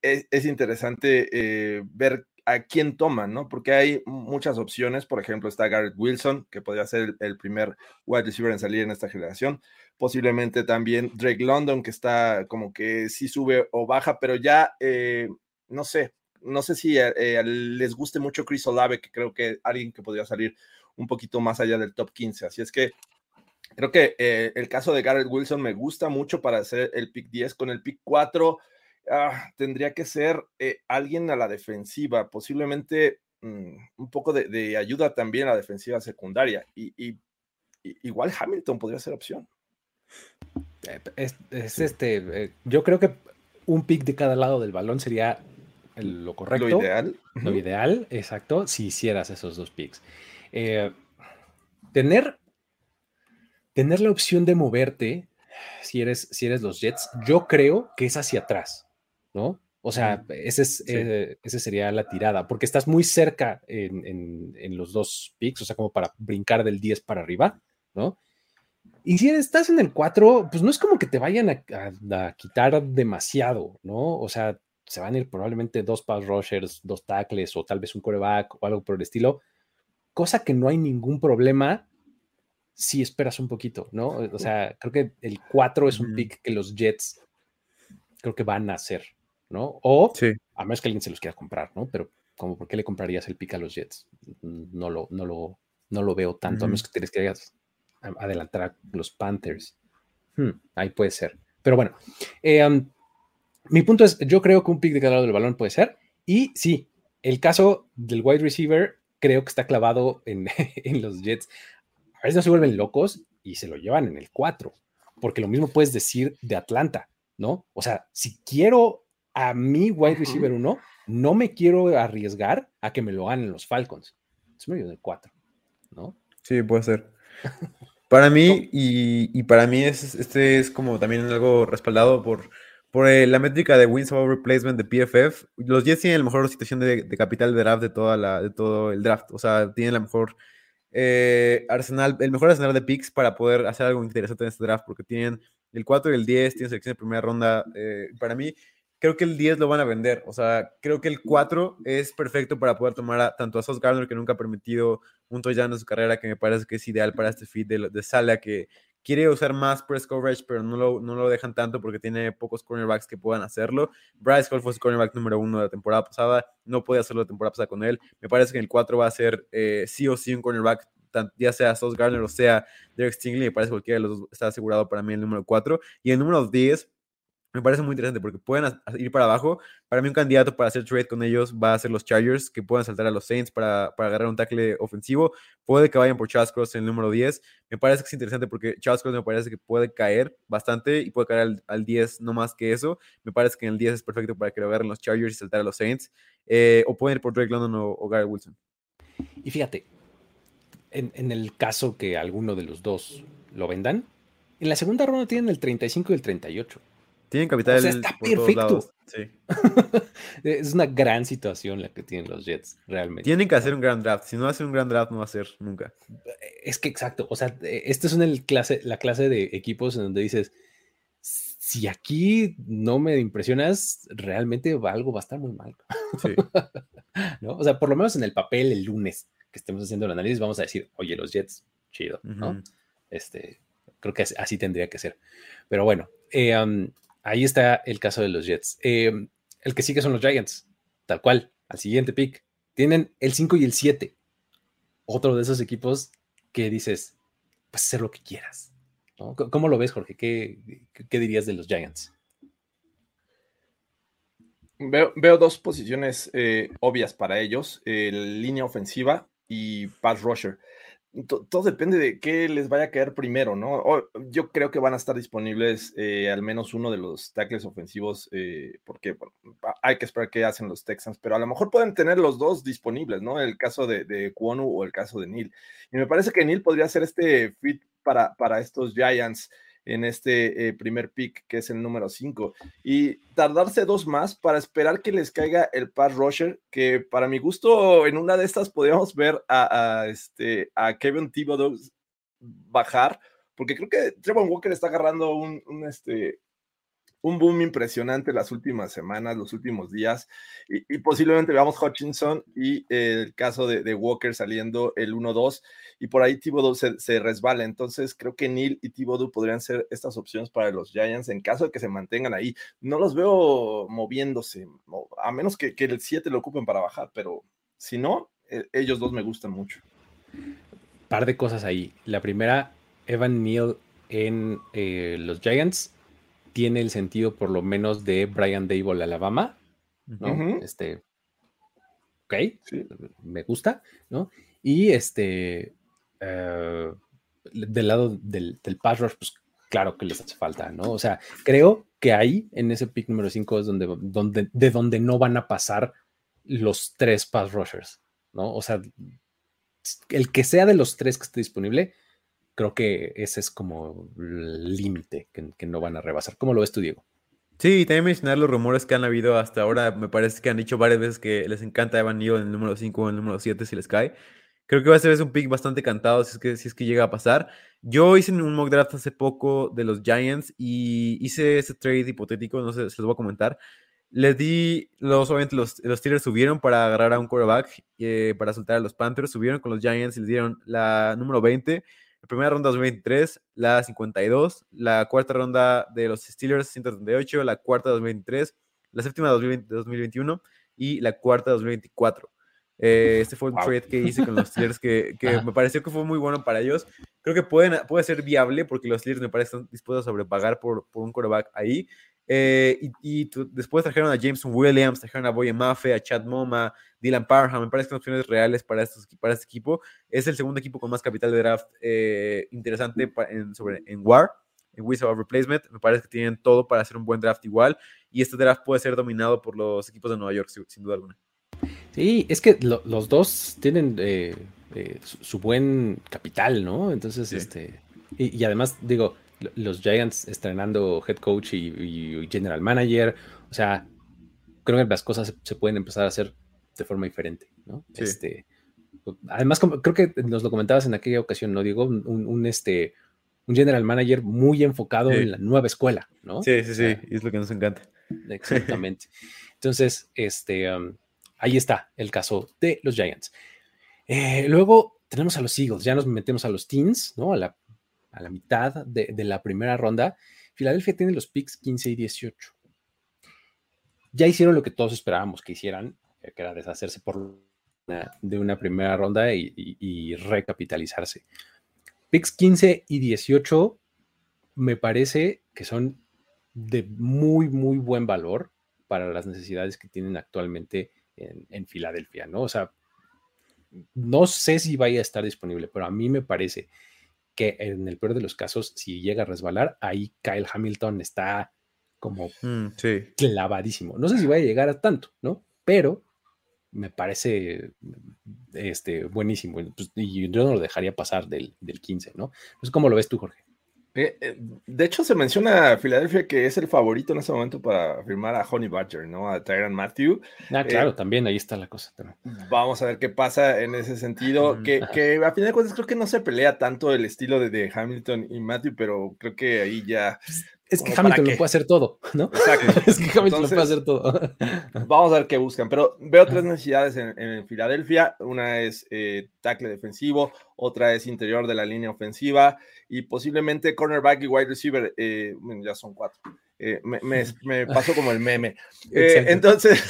[SPEAKER 4] es, es interesante ver a quién toman, ¿no? Porque hay muchas opciones. Por ejemplo, está Garrett Wilson, que podría ser el, primer wide receiver en salir en esta generación. Posiblemente también Drake London, que está como que sí sube o baja, pero ya eh, no sé. No sé si eh, les guste mucho Chris Olave, que creo que alguien que podría salir un poquito más allá del top 15. Así es que creo que eh, el caso de Garrett Wilson me gusta mucho para hacer el pick 10. Con el pick 4 Ah, tendría que ser eh, alguien a la defensiva, posiblemente mmm, un poco de, de, ayuda también a la defensiva secundaria. Y, y, y, igual Hamilton podría ser opción.
[SPEAKER 3] Es, es este, eh, yo creo que un pick de cada lado del balón sería el- lo
[SPEAKER 4] Lo
[SPEAKER 3] correcto.
[SPEAKER 4] ideal.
[SPEAKER 3] Lo ideal, exacto, si hicieras esos dos picks. Eh, tener, tener la opción de moverte, si eres, si eres los Jets, yo creo que es hacia atrás, ¿no? O sea, ese es, eh, esa sería la tirada, porque estás muy cerca en, en- en los dos picks, o sea, como para brincar del 10 para arriba, ¿no? Y si estás en el 4, pues no es como que te vayan a, a- a quitar demasiado, ¿no? O sea, se van a ir probablemente dos pass rushers, dos tackles o tal vez un coreback o algo por el estilo, cosa que no hay ningún problema si esperas un poquito, ¿no? O sea, creo que el 4 es un pick que los Jets creo que van a hacer, ¿no? O
[SPEAKER 5] Sí.
[SPEAKER 3] a menos que alguien se los quiera comprar, ¿no? Pero como, ¿por qué le comprarías el pick a los Jets? No lo, no lo, no lo veo tanto, a menos que tienes que adelantar a los Panthers. Hmm, ahí puede ser. Pero bueno, eh, um, mi punto es, yo creo que un pick de cada lado del balón puede ser. Y sí, el caso del wide receiver creo que está clavado en, en los Jets. A veces no se vuelven locos y se lo llevan en el 4, porque lo mismo puedes decir de Atlanta, ¿no? O sea, si quiero a mi wide receiver 1, no me quiero arriesgar a que me lo ganen los Falcons. Es medio del 4, ¿no?
[SPEAKER 5] Sí, puede ser. Para mí, y, y para mí es, este es como también algo respaldado por, por eh, la métrica de wins over replacement de PFF. Los Jets tienen la mejor situación de, de capital de draft de, toda la, de todo el draft. O sea, tienen la mejor eh, arsenal, el mejor arsenal de picks para poder hacer algo interesante en este draft, porque tienen el 4 y el 10, tienen selección de primera ronda. eh, para mí, creo que el 10 lo van a vender. O sea, creo que el 4 es perfecto para poder tomar a- tanto a Sauce Gardner, que nunca ha permitido un touchdown en su carrera, que me parece que es ideal para este feed de, de Sala, que quiere usar más press coverage, pero no lo, no lo dejan tanto porque tiene pocos cornerbacks que puedan hacerlo. Bryce Hall fue su cornerback número uno de la temporada pasada, no puede hacerlo la temporada pasada con él. Me parece que en el 4 va a ser eh, sí o sí un cornerback, ya sea Sauce Gardner o sea Derek Stingley, me parece que cualquiera de los dos está asegurado para mí el número 4. Y el número 10 me parece muy interesante porque pueden ir para abajo. Para mí un candidato para hacer trade con ellos va a ser los Chargers, que puedan saltar a los Saints para, para agarrar un tackle ofensivo. Puede que vayan por Charles Cross en el número 10. Me parece que es interesante porque Charles Cross me parece que puede caer bastante y puede caer al, al 10 no más que eso. Me parece que en el 10 es perfecto para que lo agarren los Chargers y saltar a los Saints. Eh, o pueden ir por Drake London o, o Gary Wilson.
[SPEAKER 3] Y fíjate, en, en el caso que alguno de los dos lo vendan, en la segunda ronda tienen el 35 y el 38.
[SPEAKER 5] Tienen capital
[SPEAKER 3] O sea, está
[SPEAKER 5] por todos
[SPEAKER 3] perfecto.
[SPEAKER 5] lados. Sí.
[SPEAKER 3] es una gran situación la que tienen los Jets, realmente.
[SPEAKER 5] Tienen que hacer un gran draft. Si no hacen un gran draft, no va a ser nunca.
[SPEAKER 3] Es que exacto, o sea, eh, esta es una clase, la clase de equipos en donde dices, si aquí no me impresionas, realmente algo va a estar muy mal.
[SPEAKER 5] Sí.
[SPEAKER 3] ¿no? O sea, por lo menos en el papel el lunes que estemos haciendo el análisis, vamos a decir, oye, los Jets, chido, ¿no? Este, creo que así, así tendría que ser. Pero bueno, eh, um, ahí está el caso de los Jets. Eh, el que sigue son los Giants, tal cual, al siguiente pick. Tienen el 5 y el 7. Otro de esos equipos que dices, pues hacer lo que quieras. ¿Cómo lo ves, Jorge? ¿Qué, dirías de los Giants?
[SPEAKER 4] Veo, dos posiciones eh, obvias para ellos, línea ofensiva y pass rusher. To- Todo depende de qué les vaya a caer primero, ¿no? Yo creo que van a estar disponibles eh, al menos uno de los tackles ofensivos, eh, porque hay que esperar qué hacen los Texans, pero a lo mejor pueden tener los dos disponibles, ¿no? El caso de, de Kwonu o el caso de Neil. Y me parece que Neil podría ser este fit para, para estos Giants en este eh, primer pick, que es el número 5 y tardarse dos más para esperar que les caiga el pass rusher, que para mi gusto en una de estas podríamos ver a, este, a Kevin Thibodeau bajar, porque creo que Trevor Walker está agarrando un, un, este, un boom impresionante las últimas semanas, los últimos días, y, posiblemente veamos Hutchinson y el caso de, Walker saliendo el 1-2, y por ahí Thibodeau se, se, resbala. Entonces creo que Neil y Thibodeau podrían ser estas opciones para los Giants en caso de que se mantengan ahí. No los veo moviéndose, a menos que, el 7 lo ocupen para bajar, pero si no, eh, ellos dos me gustan mucho.
[SPEAKER 3] Par de cosas ahí. La primera, Evan Neal en eh, los Giants tiene el sentido por lo menos de Brian Dable, Alabama, ¿no? Uh -huh. Este, ok, sí. me gusta, ¿no? Y este, uh, del lado del, del pass rush, pues claro que les hace falta, ¿no? O sea, creo que ahí, en ese pick número 5, es donde, donde, de donde no van a pasar los tres pass rushers, ¿no? O sea, el que sea de los tres que esté disponible, creo que ese es como el límite que, que no van a rebasar. ¿Cómo lo ves tú, Diego?
[SPEAKER 5] Sí, también mencionar los rumores que han habido hasta ahora. Me parece que han dicho varias veces que les encanta Evan Neal en el número 5 o en el número 7 si les cae. Creo que va a ser un pick bastante cantado si es, que, si es que llega a pasar. Yo hice un mock draft hace poco de los Giants y hice ese trade hipotético, no sé, se los voy a comentar. Les di, los, obviamente los, los Steelers subieron para agarrar a un quarterback, eh, para soltar a los Panthers, subieron con los Giants y les dieron la número 20, la primera ronda 2023, la 52, la cuarta ronda de los Steelers 138, la cuarta 2023, la séptima 2021 y la cuarta 2024. Eh, este fue un trade que hice con los Steelers que, que me pareció que fue muy bueno para ellos. Creo que pueden, puede ser viable porque los Steelers me parecen dispuestos a sobrepagar por, por un quarterback ahí. Eh, y, y después trajeron a Jameson Williams, trajeron a Boye Mafe, a Chad Moma, Dylan Parham. Me parece que son opciones reales para, estos, para este equipo. Es el segundo equipo con más capital de draft eh, interesante en, sobre, en WAR, en Wizard of Replacement. Me parece que tienen todo para hacer un buen draft igual. Y este draft puede ser dominado por los equipos de Nueva York, sin, duda alguna.
[SPEAKER 3] Sí, es que lo, los dos tienen eh, eh, su, su, buen capital, ¿no? Entonces, sí. este. Y, y, además, digo, los Giants estrenando head coach y, y, general manager, o sea, creo que las cosas se pueden empezar a hacer de forma diferente, ¿no? Sí. Este, además, como, creo que nos lo comentabas en aquella ocasión, ¿no? Digo, un, un este, un general manager muy enfocado sí. en la nueva escuela, ¿no?
[SPEAKER 5] Sí, sí, sí, es lo que nos encanta.
[SPEAKER 3] Exactamente. Entonces, este, um, ahí está el caso de los Giants. Eh, luego tenemos a los Eagles, ya nos metemos a los Teens, ¿no? A la, a la mitad de, de, la primera ronda. Filadelfia tiene los picks 15 y 18. Ya hicieron lo que todos esperábamos que hicieran, que era deshacerse por de una primera ronda y recapitalizarse. Picks 15 y 18 me parece que son de muy, muy buen valor para las necesidades que tienen actualmente en, en, Filadelfia, ¿no? O sea, no sé si vaya a estar disponible, pero a mí me parece que en el peor de los casos, si llega a resbalar, ahí Kyle Hamilton está como
[SPEAKER 5] mm, sí.
[SPEAKER 3] clavadísimo. No sé si vaya a llegar a tanto, ¿no? Pero me parece este, buenísimo. Pues, y yo no lo dejaría pasar del, del 15, ¿no? Entonces, ¿cómo lo ves tú, Jorge?
[SPEAKER 4] Eh, de hecho, se menciona a Filadelfia que es el favorito en este momento para firmar a Honey Badger, ¿no? A Tyron Matthew.
[SPEAKER 3] Ah, claro, eh, también ahí está la cosa. También.
[SPEAKER 4] Vamos a ver qué pasa en ese sentido. que, que, a fin de cuentas creo que no se pelea tanto el estilo de, de Hamilton y Matthew, pero creo que ahí ya.
[SPEAKER 3] Es que Hamilton lo puede hacer todo, ¿no?
[SPEAKER 4] Exacto.
[SPEAKER 3] es que Hamilton Entonces, lo puede hacer todo.
[SPEAKER 4] vamos a ver qué buscan. Pero veo tres necesidades en, en Filadelfia. Una es eh, tackle defensivo, otra es interior de la línea ofensiva y posiblemente cornerback y wide receiver. Eh, ya son cuatro. Eh, me, me, me, pasó como el meme. Eh, entonces,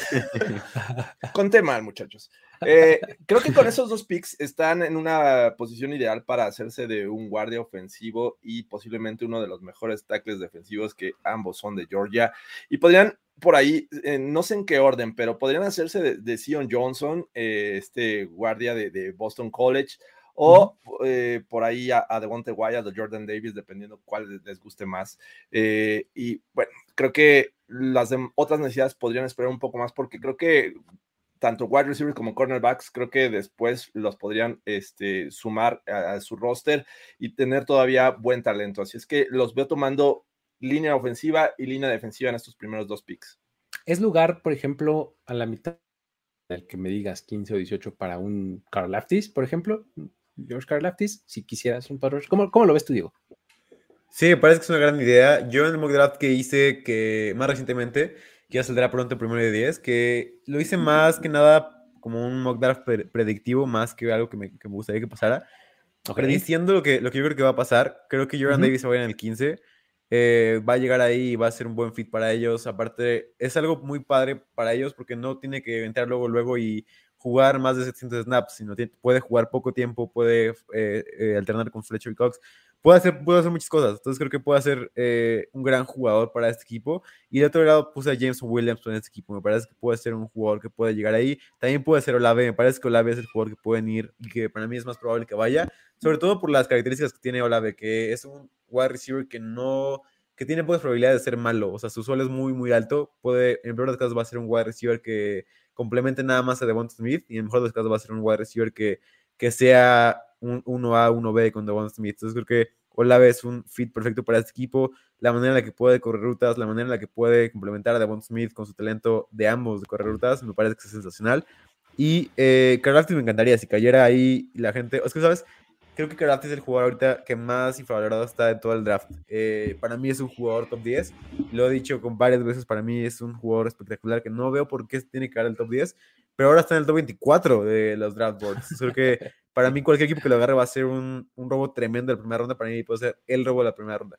[SPEAKER 4] conté mal, muchachos. Eh, creo que con esos dos picks están en una posición ideal para hacerse de un guardia ofensivo y posiblemente uno de los mejores tackles defensivos que ambos son de Georgia. Y podrían por ahí, eh, no sé en qué orden, pero podrían hacerse de, de Sion Johnson, eh, este guardia de, de, Boston College, o uh -huh. eh, por ahí a, a Devonte Wyatt o Jordan Davis, dependiendo cuál les guste más. Eh, y bueno, creo que las otras necesidades podrían esperar un poco más porque creo que tanto wide receivers como cornerbacks, creo que después los podrían este, sumar a, a, su roster y tener todavía buen talento. Así es que los veo tomando línea ofensiva y línea defensiva en estos primeros dos picks.
[SPEAKER 3] ¿Es lugar, por ejemplo, a la mitad del que me digas 15 o 18 para un Carl Laftis, por ejemplo? George Carl Laftis, si quisieras un par ¿Cómo, ¿Cómo lo ves tú, Diego?
[SPEAKER 5] Sí, me parece que es una gran idea. Yo en el mock draft que hice que más recientemente, que ya saldrá pronto el primero de 10, que lo hice más que nada como un mock draft pre predictivo, más que algo que me, que me gustaría que pasara. Okay. Prediciendo lo que, lo que yo creo que va a pasar, creo que Jordan uh -huh. Davis va a ir en el 15. Eh, va a llegar ahí y va a ser un buen fit para ellos. Aparte, es algo muy padre para ellos porque no tiene que entrar luego, luego y jugar más de 700 snaps, sino puede jugar poco tiempo, puede eh, eh, alternar con Fletcher y Cox, puede hacer, puede hacer muchas cosas. Entonces creo que puede ser eh, un gran jugador para este equipo. Y de otro lado puse a James Williams en este equipo. Me parece que puede ser un jugador que puede llegar ahí. También puede ser Olave. Me parece que Olave es el jugador que pueden ir y que para mí es más probable que vaya. Sobre todo por las características que tiene Olave, que es un wide receiver que no que tiene pocas probabilidades de ser malo. O sea, su suelo es muy, muy alto. Puede, en peor de va a ser un wide receiver que complemente nada más a Devonta Smith. Y en mejor de los casos, va a ser un wide receiver que, que sea un 1A, 1B con Devonta Smith. Entonces, creo que Olave es un fit perfecto para este equipo. La manera en la que puede correr rutas, la manera en la que puede complementar a Devonta Smith con su talento de ambos de correr rutas, me parece que es sensacional. Y eh, Karlaftis me encantaría si cayera ahí la gente. Es que, ¿sabes? Creo que Karlaftis es el jugador ahorita que más infravalorado está de todo el draft. Eh, para mí es un jugador top 10. Lo he dicho con varias veces. Para mí es un jugador espectacular que no veo por qué tiene que dar el top 10. Pero ahora está en el top 24 de los draft boards. Creo que para mí cualquier equipo que lo agarre va a ser un, un robo tremendo de la primera ronda. Para mí puede ser el robo de la primera ronda.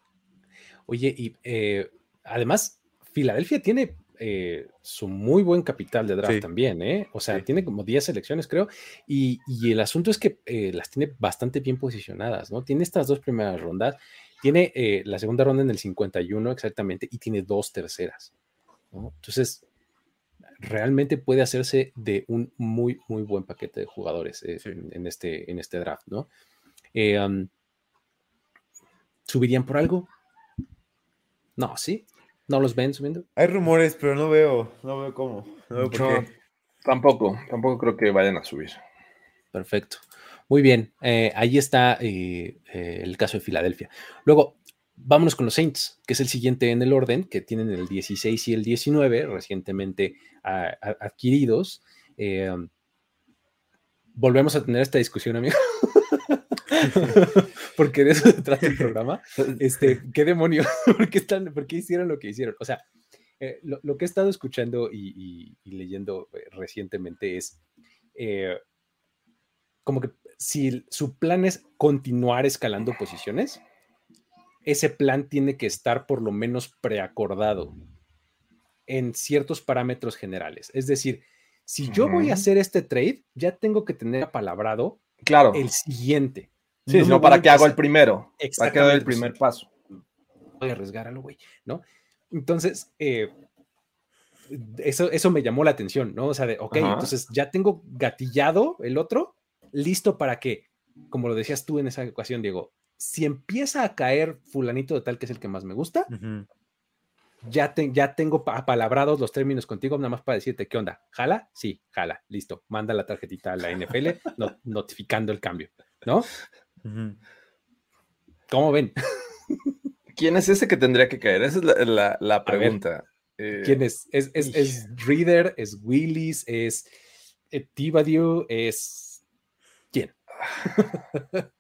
[SPEAKER 3] Oye, y eh, además, Filadelfia tiene eh, su muy buen capital de draft
[SPEAKER 5] Sí.
[SPEAKER 3] también, ¿eh? O sea,
[SPEAKER 5] Sí.
[SPEAKER 3] tiene como 10 selecciones, creo, y, y el asunto es que eh, las tiene bastante bien posicionadas, ¿no? Tiene estas dos primeras rondas, tiene eh, la segunda ronda en el 51 exactamente, y tiene dos terceras, ¿no? Entonces, realmente puede hacerse de un muy, muy buen paquete de jugadores eh,
[SPEAKER 5] Sí.
[SPEAKER 3] en, en este, en este draft, ¿no? Um, ¿Subirían por algo? No, sí. ¿No los ven subiendo?
[SPEAKER 5] Hay rumores, pero no veo, no veo cómo. No veo por qué.
[SPEAKER 4] tampoco, tampoco creo que vayan a subir.
[SPEAKER 3] Perfecto. Muy bien. eh, ahí está eh, eh, el caso de Filadelfia. Luego, vámonos con los Saints, que es el siguiente en el orden, que tienen el 16 y el 19 recientemente a- a- adquiridos. Eh, volvemos a tener esta discusión, amigo. Porque de eso se trata el programa. Este, ¿Qué demonios? ¿Por qué, están, por qué hicieron lo que hicieron? O sea, eh, lo, lo que he estado escuchando y, y- y leyendo eh, recientemente es eh, como que si su plan es continuar escalando posiciones, ese plan tiene que estar por lo menos preacordado en ciertos parámetros generales. Es decir, si yo voy a hacer este trade, ya tengo que tener apalabrado
[SPEAKER 4] Claro.
[SPEAKER 3] el siguiente.
[SPEAKER 4] Sí,
[SPEAKER 3] No
[SPEAKER 4] para que hago el primero. Para que haga el primer paso.
[SPEAKER 3] voy a arriesgar a lo güey, ¿no? Entonces, eh, eso, eso me llamó la atención, ¿no? O sea, de, ok,
[SPEAKER 4] Ajá.
[SPEAKER 3] entonces ya tengo gatillado el otro, listo para que, como lo decías tú en esa ocasión, Diego, si empieza a caer fulanito de tal que es el que más me gusta, ya, te- ya tengo pa- apalabrados los términos contigo, nada más para decirte, ¿qué onda? ¿Jala? Sí, jala, listo. Manda la tarjetita a la NFL no- notificando el cambio, ¿no? ¿Cómo ven?
[SPEAKER 4] ¿Quién es ese que tendría que caer? Esa es la, la- pregunta. Eh,
[SPEAKER 3] ¿Quién es? ¿Es, es, es Reader? ¿Es Willis? ¿Es eh, Thibodeau? ¿Es quién?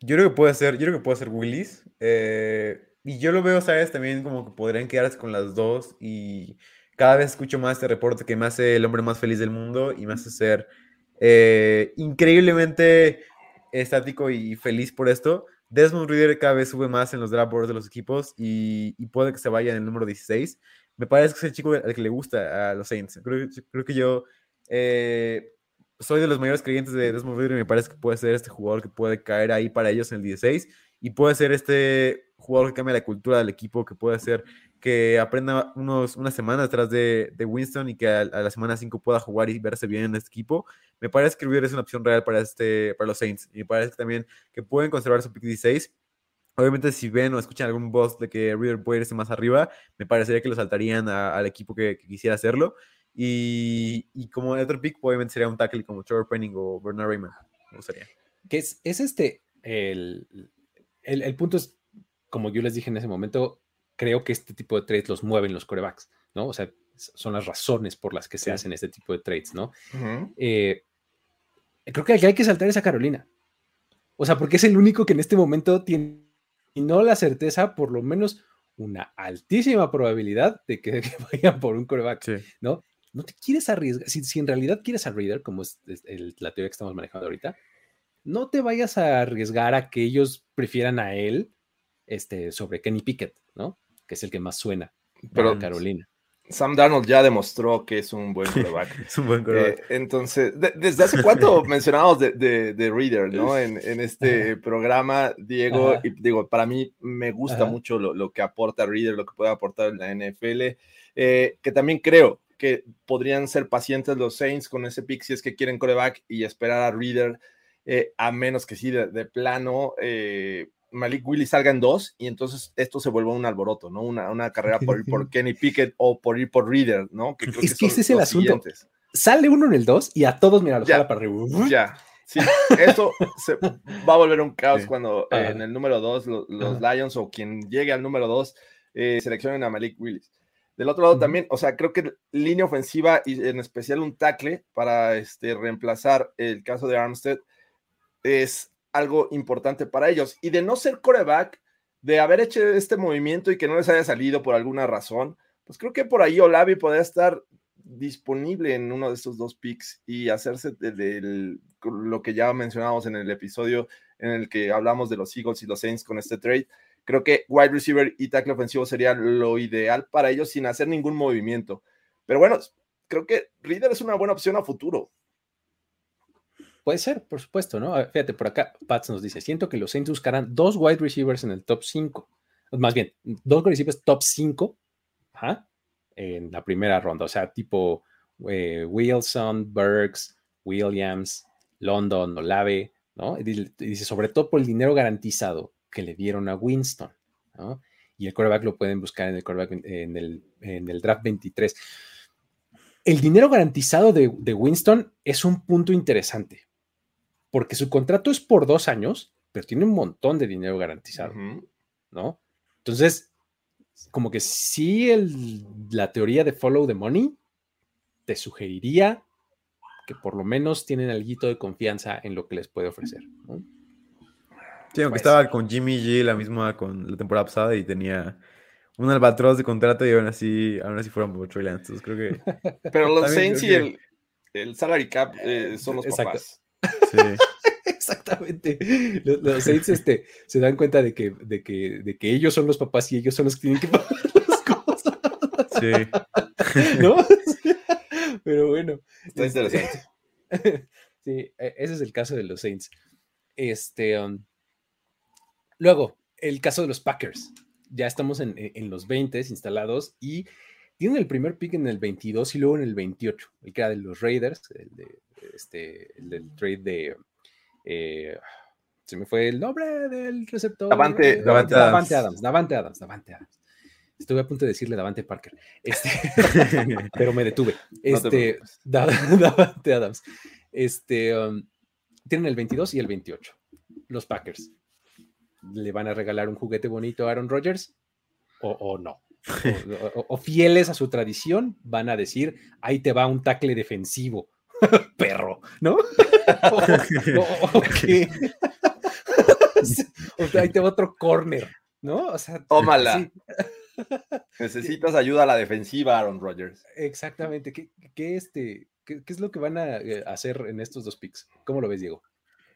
[SPEAKER 5] Yo creo que puede ser, yo creo que puede ser Willis. eh, y yo lo veo, ¿sabes? También como que podrían quedarse con las dos. Y cada vez escucho más este reporte que me hace el hombre más feliz del mundo y me hace ser eh, increíblemente estático y feliz por esto. Desmond Reader cada vez sube más en los draft boards de los equipos y, y puede que se vaya en el número 16. Me parece que es el chico al que le gusta a los Saints. Creo, creo que yo eh, soy de los mayores creyentes de Desmond Reader y me parece que puede ser este jugador que puede caer ahí para ellos en el 16 y puede ser este jugador que cambia la cultura del equipo, que puede ser que aprenda unos, unas semanas atrás de, de Winston y que a, la semana 5 pueda jugar y verse bien en este equipo. Me parece que Reader es una opción real para, este, para los Saints y me parece también que pueden conservar su pick 16. Obviamente, si ven o escuchan algún voz de que Reader puede irse más arriba, me parecería que lo saltarían al equipo que, que quisiera hacerlo. Y, y como el otro pick, obviamente sería un tackle como Trevor Penning o Bernard Raymond. Me gustaría.
[SPEAKER 3] Que es, es este, el, el, el punto es, como yo les dije en ese momento, creo que este tipo de trades los mueven los corebacks, ¿no? O sea, son las razones por las que se
[SPEAKER 5] Sí.
[SPEAKER 3] hacen este tipo de trades, ¿no? Eh, creo que hay que saltar esa Carolina. O sea, porque es el único que en este momento tiene, y no la certeza, por lo menos una altísima probabilidad de que, que vayan por un coreback,
[SPEAKER 5] Sí.
[SPEAKER 3] ¿no? No te quieres arriesgar, si, si en realidad quieres a Reader, como es, es el- la teoría que estamos manejando ahorita, no te vayas a arriesgar a que ellos prefieran a él este, sobre Kenny Pickett, ¿no? Que es el que más suena
[SPEAKER 4] Pero-
[SPEAKER 3] Carolina.
[SPEAKER 4] Sam Darnold ya demostró que es un buen quarterback.
[SPEAKER 5] Es un buen quarterback.
[SPEAKER 4] Eh, entonces, de- desde hace cuánto mencionábamos de, de- de Reader, ¿no? En, en este programa, Diego,
[SPEAKER 3] Ajá.
[SPEAKER 4] y digo, para mí me gusta
[SPEAKER 3] Ajá.
[SPEAKER 4] mucho lo, lo que aporta Reader, lo que puede aportar en la NFL, eh, que también creo que podrían ser pacientes los Saints con ese pick si es que quieren coreback y esperar a Reader, eh, a menos que sí, de, de plano, eh, Malik Willis salga en dos y entonces esto se vuelva un alboroto, ¿no? Una, una carrera por ir por Kenny Pickett o por ir por Reader, ¿no? Que creo
[SPEAKER 3] Es que ese es el asunto.
[SPEAKER 4] siguientes.
[SPEAKER 3] Sale uno en el 2 y a todos, mira, los jala para arriba.
[SPEAKER 4] Ya. Sí, esto se va a volver un caos
[SPEAKER 5] Sí.
[SPEAKER 4] cuando eh, en el número 2 los
[SPEAKER 3] Ajá.
[SPEAKER 4] Lions o quien llegue al número 2 seleccionen a Malik Willis. Del otro lado también, o sea, creo que línea ofensiva y en especial un tackle para este, reemplazar el caso de Armstead es algo importante para ellos. Y de no ser coreback, de haber hecho este movimiento y que no les haya salido por alguna razón, pues creo que por ahí Olavi podría estar disponible en uno de estos dos picks y hacerse de- lo que ya mencionábamos en el episodio en el que hablamos de los Eagles y los Saints con este trade. Creo que wide receiver y tackle ofensivo sería lo ideal para ellos sin hacer ningún movimiento. Pero bueno, creo que Reader es una buena opción a futuro.
[SPEAKER 3] Puede ser, por supuesto, ¿no? Fíjate, por acá Pats nos dice, siento que los Saints buscarán dos wide receivers en el top 5. Más bien, dos wide receivers top 5 ajá, en la primera ronda. O sea, tipo eh, Wilson, Burks, Williams, London, Olave, ¿no? Dice, sobre todo por el dinero garantizado que le dieron a Winston, ¿no? Y el quarterback lo pueden buscar en el, quarterback en el, en el draft 23. El dinero garantizado de, de Winston es un punto interesante porque su contrato es por dos años, pero tiene un montón de dinero garantizado. ¿no? Entonces, como que sí el- la teoría de follow the money te sugeriría que por lo menos tienen algo de confianza en lo que les puede ofrecer. ¿no?
[SPEAKER 5] Sí, aunque
[SPEAKER 3] Pues-
[SPEAKER 5] estaba con Jimmy G la misma con la temporada pasada y tenía un albatros de contrato y aún así, aún así fueron por Trey Lance. Entonces creo que
[SPEAKER 4] Pero los Saints y el, el salary cap eh, son los
[SPEAKER 3] Exacto.
[SPEAKER 4] papás.
[SPEAKER 5] sí.
[SPEAKER 3] Exactamente. Los, los Saints este, se dan cuenta de que, de, que, de que ellos son los papás y ellos son los que tienen que pagar las cosas,
[SPEAKER 5] Sí.
[SPEAKER 3] ¿no? Pero bueno.
[SPEAKER 4] Está
[SPEAKER 3] este,
[SPEAKER 4] interesante.
[SPEAKER 3] sí, e- ese es el caso de los Saints. Este, um, luego, el caso de los Packers. Ya estamos en, en- en los 20 instalados y tienen el primer pick en el 22 y luego en el 28, el que era de los Raiders, el, de, este, el del trade de... eh, se me fue el nombre del receptor.
[SPEAKER 4] Davante-
[SPEAKER 5] Davante
[SPEAKER 3] Davante
[SPEAKER 5] Adams.
[SPEAKER 3] Adams. Davante Adams. Davante Adams. Estuve a punto de decirle Davante Parker. Este, pero me detuve. Este. Da- Davante Adams. Este, um, tienen el 22 y el 28. Los Packers. ¿Le van a regalar un juguete bonito a Aaron Rodgers? ¿O, o no? O, o- o fieles a su tradición, van a decir, ahí te va un tackle defensivo, perro, ¿no? O, o- o que- o sea, ahí te va otro corner, ¿no? O sea,
[SPEAKER 4] Tómala.
[SPEAKER 3] sí,
[SPEAKER 4] Necesitas ayuda a la defensiva, Aaron Rodgers.
[SPEAKER 3] exactamente. ¿Qué, qué, este, qué, qué es lo que van a eh, hacer en estos dos picks? ¿Cómo lo ves, Diego?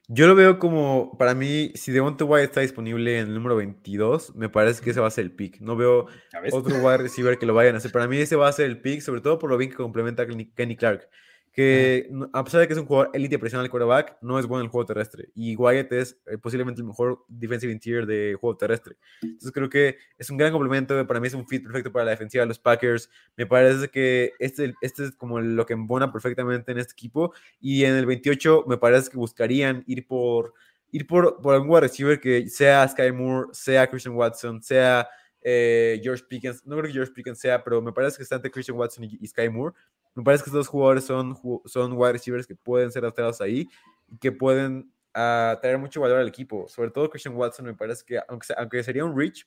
[SPEAKER 5] Yo lo veo como, para mí, si Devonta White está disponible en el número 22, me parece que ese va a ser el pick. No veo otro wide receiver que lo vayan a hacer. Para mí ese va a ser el pick, sobre todo por lo bien que complementa a Kenny Kenny Clark. Que a pesar de que es un jugador élite presional al quarterback, no es bueno en el juego terrestre. Y Wyatt es eh, posiblemente el mejor defensive interior de juego terrestre. Entonces creo que es un gran complemento. Para mí es un fit perfecto para la defensiva de los Packers. Me parece que este, este es como lo que embona perfectamente en este equipo. Y en el 28 me parece que buscarían ir por ir por, por algún wide receiver que sea Sky Moore, sea Christian Watson, sea eh, George Pickens. No creo que George Pickens sea, pero me parece que está entre Christian Watson y Sky Moore. Me parece que estos jugadores son, son wide receivers que pueden ser adaptados ahí y que pueden ah, traer mucho valor al equipo. Sobre todo Christian Watson, me parece que, aunque, aunque sería un reach,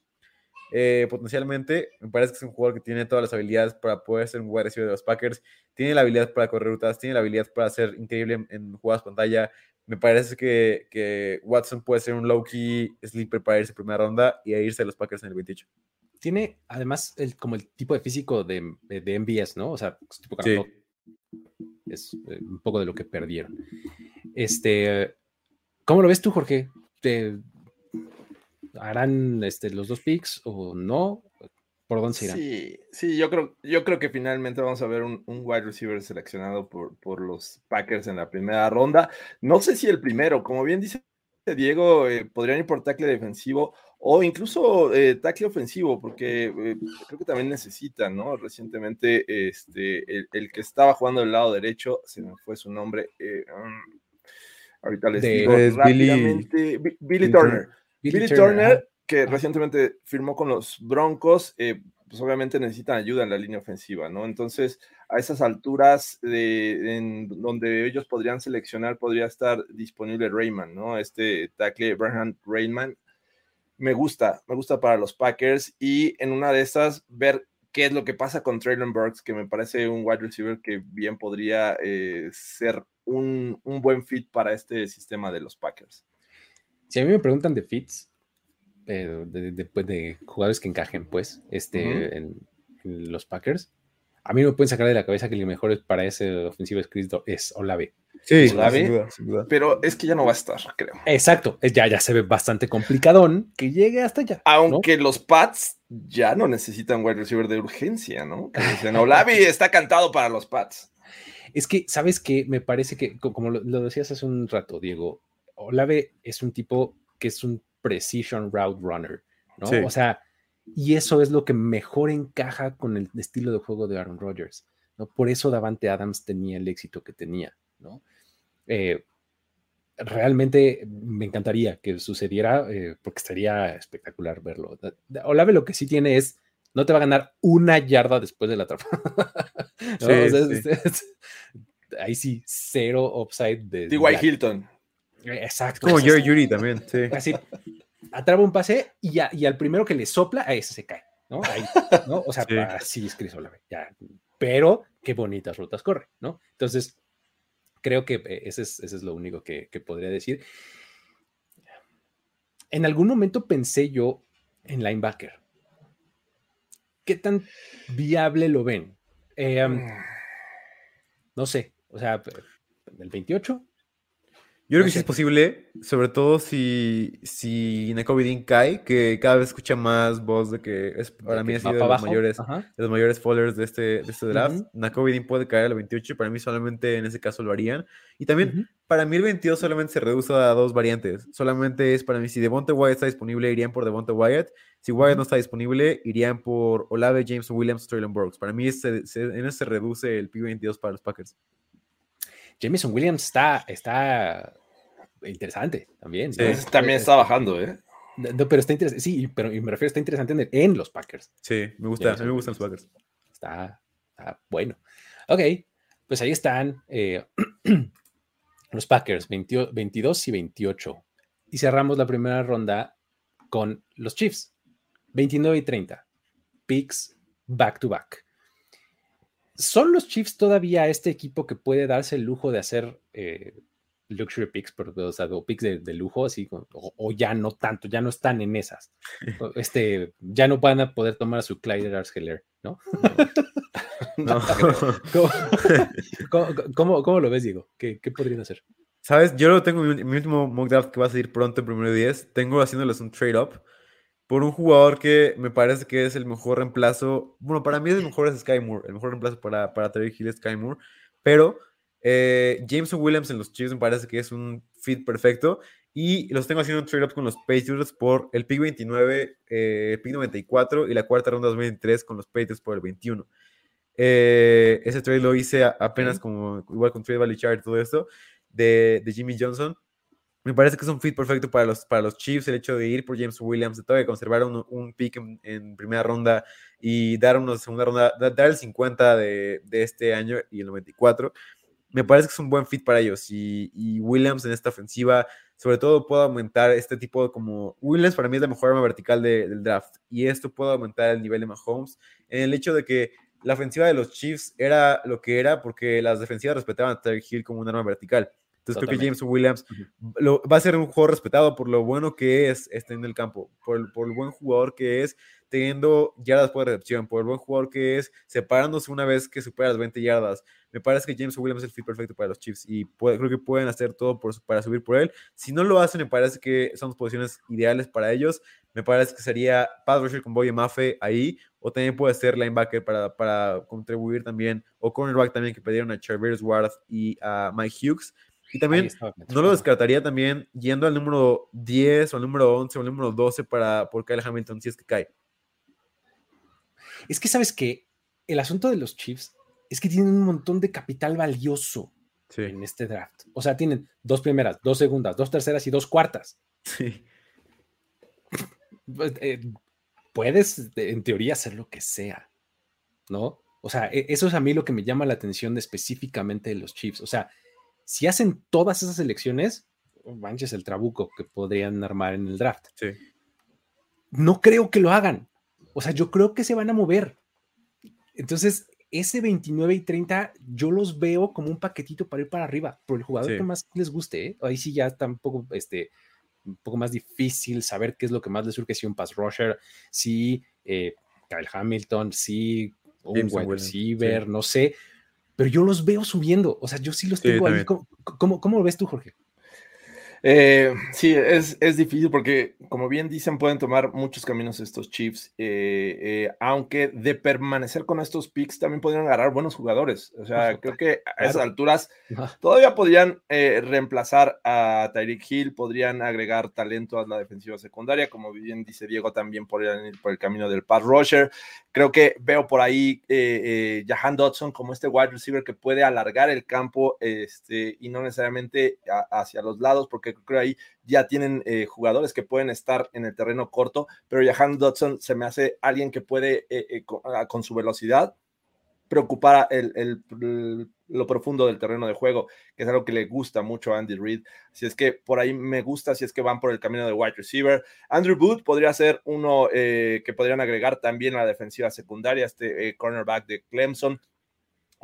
[SPEAKER 5] eh, potencialmente, me parece que es un jugador que tiene todas las habilidades para poder ser un wide receiver de los Packers. Tiene la habilidad para correr rutas, tiene la habilidad para ser increíble en, en jugadas pantalla. Me parece que, que Watson puede ser un low-key sleeper para irse primera ronda y a irse a los Packers en el 28.
[SPEAKER 3] Tiene además el, como el tipo de físico de, de MBS, ¿no? O sea, es tipo
[SPEAKER 5] Sí.
[SPEAKER 3] Es eh, un poco de lo que perdieron. Este, ¿cómo lo ves tú, Jorge? ¿Te- ¿Harán este, los dos picks o no? ¿Por dónde se irán?
[SPEAKER 4] Sí, sí, yo creo, yo creo que finalmente vamos a ver un, un wide receiver seleccionado por, por, los Packers en la primera ronda. No sé si el primero, como bien dice Diego, eh, podrían ir por tackle defensivo o incluso eh, tackle ofensivo, porque eh, creo que también necesitan, ¿no? Recientemente, este, el, el, que estaba jugando del lado derecho, se me fue su nombre. Um, ahorita les digo rápidamente. Billy, Billy, Turner. Billy, Billy Turner, Turner que recientemente firmó con los Broncos, eh, pues obviamente necesitan ayuda en la línea ofensiva, ¿no? Entonces, a esas alturas de, en donde ellos podrían seleccionar, podría estar disponible Rayman, ¿no? Este tackle Abraham Rayman. Me gusta, me gusta para los Packers y en una de esas ver qué es lo que pasa con Traylon Burks, que me parece un wide receiver que bien podría eh, ser un, un buen fit para este sistema de los Packers.
[SPEAKER 3] Si a mí me preguntan de fits, eh, de, de, de, jugadores que encajen, pues, este, uh -huh. en, en, los Packers. A mí no me pueden sacar de la cabeza que el mejor para ese ofensivo es Chris Do es Olave.
[SPEAKER 4] Sí, Olave, sin duda, sin duda. pero es que ya no va a estar, creo.
[SPEAKER 3] Exacto, ya, ya se ve bastante complicadón que llegue hasta allá.
[SPEAKER 4] Aunque ¿no? los Pats ya no necesitan wide receiver de urgencia, ¿no? Que dicen, Olave está cantado para los Pats.
[SPEAKER 3] Es que, ¿sabes qué? Me parece que, como lo, lo decías hace un rato, Diego, Olave es un tipo que es un precision route runner, ¿no? Sí. O sea, y eso es lo que mejor encaja con el estilo de juego de Aaron Rodgers, ¿no? Por eso Davante Adams tenía el éxito que tenía, ¿no? Eh, realmente me encantaría que sucediera, eh, porque estaría espectacular verlo. Olave lo que sí tiene es, no te va a ganar una yarda después de la atrapada. ¿no? sí, o sea, sí. Es, es, ahí sí, cero upside de...
[SPEAKER 4] D.Y. Hilton.
[SPEAKER 3] Exacto.
[SPEAKER 5] Como Jerry Judy también, sí.
[SPEAKER 3] Así, atrapa un pase y, a, y, al primero que le sopla, a ese se cae, ¿no? Ahí, ¿no? O sea, sí. así es Chris Olave, ya. Pero qué bonitas rutas corre, ¿no? Entonces, creo que eh, ese es, ese es lo único que, que, podría decir. En algún momento pensé yo en linebacker. ¿Qué tan viable lo ven? Eh, um, no sé, o sea, el 28,
[SPEAKER 5] yo creo no que sí es posible, sobre todo si, si Nakovidin cae, que cada vez escucha más voz de que es, para mí ha sido de los, mayores, de los mayores followers de este, de este draft. Uh -huh. Nakovidin puede caer al 28, para mí solamente en ese caso lo harían. Y también, uh -huh. para mí el 22 solamente se reduce a dos variantes. Solamente es para mí, si Devonte Wyatt está disponible, irían por Devonte Wyatt. Si Wyatt uh -huh. no está disponible, irían por Olave, James Williams, Traylon Burks. Para mí se, se, en eso se reduce el pick 22 para los Packers.
[SPEAKER 3] Jameson Williams está, está interesante también.
[SPEAKER 4] Sí, ¿no? También está bajando, ¿eh?
[SPEAKER 3] No, pero está interesante, sí, pero me refiero, está interesante en, en los Packers.
[SPEAKER 5] Sí, me gusta, a mí me gustan los Packers.
[SPEAKER 3] Está, está, bueno. Ok, pues ahí están eh, los Packers, 20, 22 y 28. Y cerramos la primera ronda con los Chiefs, 29 y 30. Picks back to back. ¿Son los Chiefs todavía este equipo que puede darse el lujo de hacer eh, luxury picks, pero, o sea, picks de, de lujo, así, o, o, ya no tanto, ya no están en esas? Este, ya no van a poder tomar a su Clyde Arsheller, ¿no? no. ¿Cómo, ¿Cómo, cómo, cómo, lo ves, Diego? ¿Qué, ¿Qué, podrían hacer?
[SPEAKER 5] Sabes, yo lo tengo en mi último mock draft que va a salir pronto en primero 10. Tengo haciéndoles un trade up por un jugador que me parece que es el mejor reemplazo. Bueno, para mí el mejor es Sky Moore. El mejor reemplazo para, para Terry Hill es Sky Moore. Pero eh, Jameson Williams en los Chiefs me parece que es un fit perfecto. Y los tengo haciendo un trade up con los Patriots por el pick 29, eh, el pick 94 y la cuarta ronda 2023 con los Patriots por el 21. Eh, ese trade lo hice apenas como igual con Trade Valley Chart y todo esto de, de Jimmy Johnson. Me parece que es un fit perfecto para los, para los Chiefs el hecho de ir por James Williams, de todavía conservar un, un pick en, primera ronda y dar una segunda ronda, dar el 50 de, de, este año y el 94. Me parece que es un buen fit para ellos y, y, Williams en esta ofensiva, sobre todo, puede aumentar este tipo de como. Williams para mí es la mejor arma vertical de, del draft y esto puede aumentar el nivel de Mahomes en el hecho de que la ofensiva de los Chiefs era lo que era porque las defensivas respetaban a Tyreek Hill como un arma vertical. Entonces Totalmente. creo que James Williams lo, va a ser un jugador respetado por lo bueno que es este en el campo, por el, por el buen jugador que es teniendo yardas por recepción, por el buen jugador que es separándose una vez que supera las 20 yardas. Me parece que James Williams es el fit perfecto para los Chiefs y puede, creo que pueden hacer todo por, para subir por él. Si no lo hacen, me parece que son posiciones ideales para ellos, me parece que sería Pat Rusher con Boye Mafe ahí, o también puede ser linebacker para, para contribuir también, o cornerback también que pidieron a Charvers Ward y a Mike Hughes. Y también no lo descartaría también yendo al número 10 o al número 11 o al número 12 para, por Kyle Hamilton si es que cae.
[SPEAKER 3] Es que sabes que el asunto de los Chiefs es que tienen un montón de capital valioso en este draft. O sea, tienen dos primeras, dos segundas, dos terceras y dos cuartas.
[SPEAKER 5] Sí.
[SPEAKER 3] Pues, eh, puedes, en teoría, hacer lo que sea, ¿no? O sea, e, eso es a mí lo que me llama la atención específicamente de los Chiefs. O sea, si hacen todas esas elecciones, manches el trabuco que podrían armar en el draft.
[SPEAKER 5] Sí.
[SPEAKER 3] No creo que lo hagan. O sea, yo creo que se van a mover. Entonces, ese 29 y 30 yo los veo como un paquetito para ir para arriba, por el jugador que más les guste. ¿eh? Ahí sí ya está un poco, este, un poco más difícil saber qué es lo que más les surge, si un pass rusher, si eh, Kyle Hamilton, si un wide receiver, no sé, pero yo los veo subiendo, o sea, yo sí los tengo ahí. ¿Cómo, cómo, lo ves tú, Jorge?
[SPEAKER 4] Eh, sí, es, es, difícil porque, como bien dicen, pueden tomar muchos caminos estos Chiefs, eh, eh, aunque de permanecer con estos picks también podrían agarrar buenos jugadores. O sea, creo que a esas alturas todavía podrían reemplazar a Tyreek Hill, podrían agregar talento a la defensiva secundaria, como bien dice Diego, también podrían ir por el camino del pass rusher. Creo que veo por ahí Jahan Dodson como este wide receiver que puede alargar el campo este, y no necesariamente hacia los lados, porque creo ahí ya tienen eh, jugadores que pueden estar en el terreno corto, pero Jahan Dodson se me hace alguien que puede, eh, eh, ah, con, su velocidad, preocupar el, lo profundo del terreno de juego, que es algo que le gusta mucho a Andy Reid. Si es que por ahí me gusta, si es que van por el camino de wide receiver. Andrew Booth podría ser uno que podrían agregar también a la defensiva secundaria, este cornerback de Clemson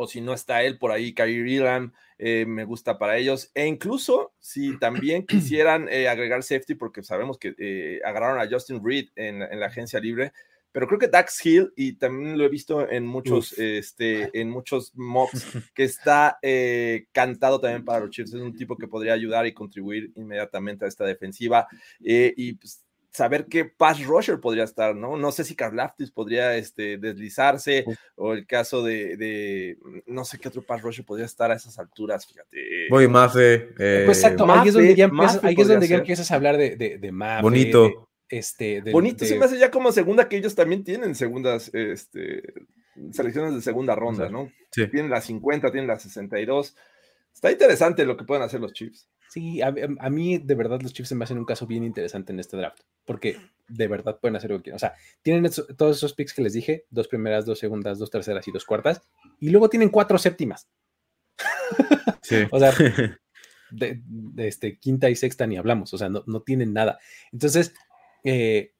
[SPEAKER 4] o si no está él por ahí, Kyrie Elam, eh, me gusta para ellos. E incluso si también quisieran eh, agregar safety, porque sabemos que eh, agarraron a Justin Reed en, la agencia libre, pero creo que Dax Hill, y también lo he visto en muchos, este, en muchos mocks, que está cantado también para los Chiefs. Es un tipo que podría ayudar y contribuir inmediatamente a esta defensiva. y pues, saber qué pass rusher podría estar, ¿no? No sé si Karlaftis podría este, deslizarse o el caso de, mm, no sé qué otro pass rusher podría estar a esas alturas, fíjate.
[SPEAKER 5] Voy Mafe.
[SPEAKER 3] Eh, pues exacto, ahí es donde ya empiezas, ahí es donde ya empiezas a hablar de, de, de Mafe.
[SPEAKER 5] Bonito.
[SPEAKER 3] este,
[SPEAKER 4] Bonito se me hace ya como segunda que ellos también tienen segundas, este, selecciones de segunda ronda, ¿no?
[SPEAKER 5] Sí.
[SPEAKER 4] Tienen las 50, tienen las 62. Está interesante lo que pueden hacer los Chiefs.
[SPEAKER 3] Sí, a, mí de verdad los Chiefs se me hacen un caso bien interesante en este draft, porque de verdad pueden hacer lo que quieran. O sea, tienen todos esos picks que les dije, dos primeras, dos segundas, dos terceras y dos cuartas, y luego tienen cuatro séptimas.
[SPEAKER 5] Sí.
[SPEAKER 3] o sea, de, este, quinta y sexta ni hablamos, o sea, no, tienen nada. Entonces, eh,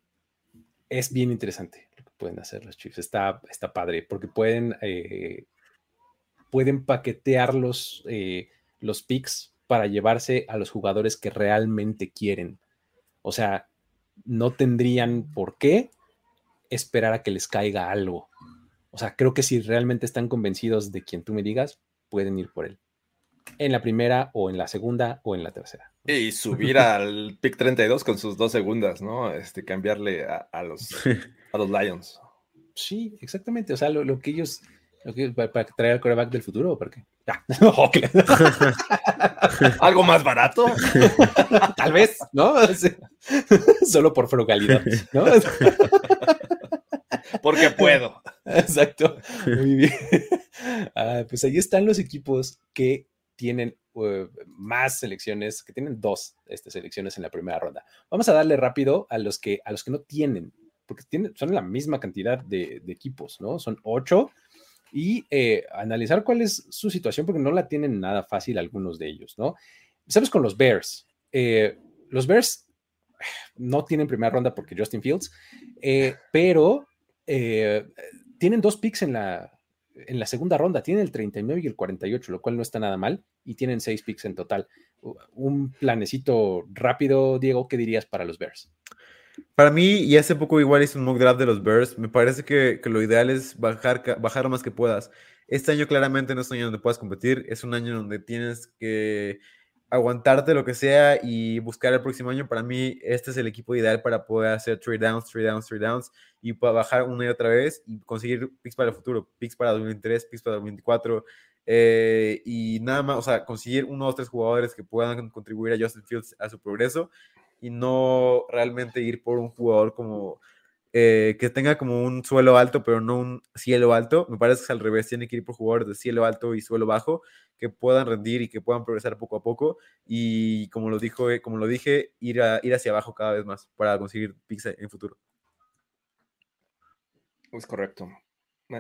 [SPEAKER 3] es bien interesante lo que pueden hacer los Chiefs. Está, está padre, porque pueden, eh, pueden paquetear los, eh, los picks para llevarse a los jugadores que realmente quieren. O sea, no tendrían por qué esperar a que les caiga algo. O sea, creo que si realmente están convencidos de quien tú me digas, pueden ir por él. En la primera o en la segunda o en la tercera.
[SPEAKER 4] Y subir al pick 32 con sus dos segundas, ¿no? Este, cambiarle a, los, a los Lions.
[SPEAKER 3] Sí, exactamente. O sea, lo, que ellos, para, traer al coreback del futuro o para qué.
[SPEAKER 4] ¿Algo más barato?
[SPEAKER 3] Tal vez, ¿no? Solo por frugalidad, ¿no?
[SPEAKER 4] Porque puedo.
[SPEAKER 3] Exacto. Muy bien. Ah, pues ahí están los equipos que tienen uh, más selecciones, que tienen dos estas selecciones en la primera ronda. Vamos a darle rápido a los que, a los que no tienen, porque tienen, son la misma cantidad de equipos, ¿no? Son ocho y eh, analizar cuál es su situación, porque no la tienen nada fácil algunos de ellos, ¿no? Sabes con los Bears. Eh, los Bears no tienen primera ronda porque Justin Fields, eh, pero tienen dos picks en la, en la segunda ronda. Tienen el 39 y el 48, lo cual no está nada mal, y tienen seis picks en total. Un planecito rápido, Diego, ¿qué dirías para los Bears?
[SPEAKER 5] Para mí, y hace poco igual hice un mock draft de los Bears, me parece que, lo ideal es bajar, bajar lo más que puedas. Este año claramente no es un año donde puedas competir, es un año donde tienes que aguantarte lo que sea y buscar el próximo año, para mí este es el equipo ideal para poder hacer trade downs, trade downs, trade downs y para bajar una y otra vez y conseguir picks para el futuro, picks para 2023, picks para 2024 eh, y nada más, o sea, conseguir uno o tres jugadores que puedan contribuir a Justin Fields a su progreso y no realmente ir por un jugador como eh, que tenga como un suelo alto, pero no un cielo alto. Me parece que es al revés, tiene que ir por jugadores de cielo alto y suelo bajo, que puedan rendir y que puedan progresar poco a poco. Y como lo, dijo, eh, como lo dije, ir, ir hacia abajo cada vez más para conseguir picks en futuro.
[SPEAKER 4] Es correcto.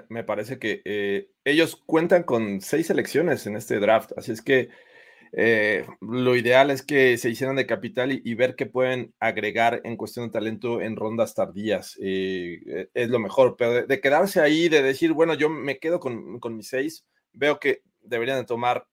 [SPEAKER 4] Me, parece que eh, ellos cuentan con seis selecciones en este draft, así es que eh, lo ideal es que se hicieran de capital y, ver qué pueden agregar en cuestión de talento en rondas tardías. Eh, eh, es lo mejor, pero de, quedarse ahí, de decir, bueno, yo me quedo con, con mis seis, veo que deberían de tomar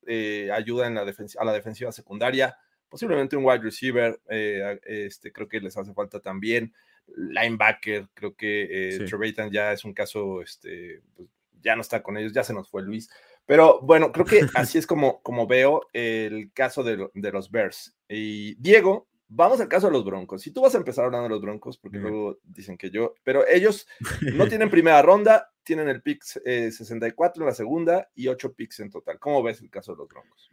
[SPEAKER 4] ayuda en la a la defensiva secundaria, posiblemente un wide receiver, este, creo que les hace falta también. Linebacker, creo que sí. ya es un caso, este, pues, ya no está con ellos, ya se nos fue Luis. Pero bueno, creo que así es como, como veo el caso de, de, los Bears. Y Diego, vamos al caso de los Broncos. Si tú vas a empezar hablando de los Broncos, porque luego dicen que yo, pero ellos no tienen primera ronda, tienen el pick 64 en la segunda y 8 picks en total. ¿Cómo ves el caso de los Broncos?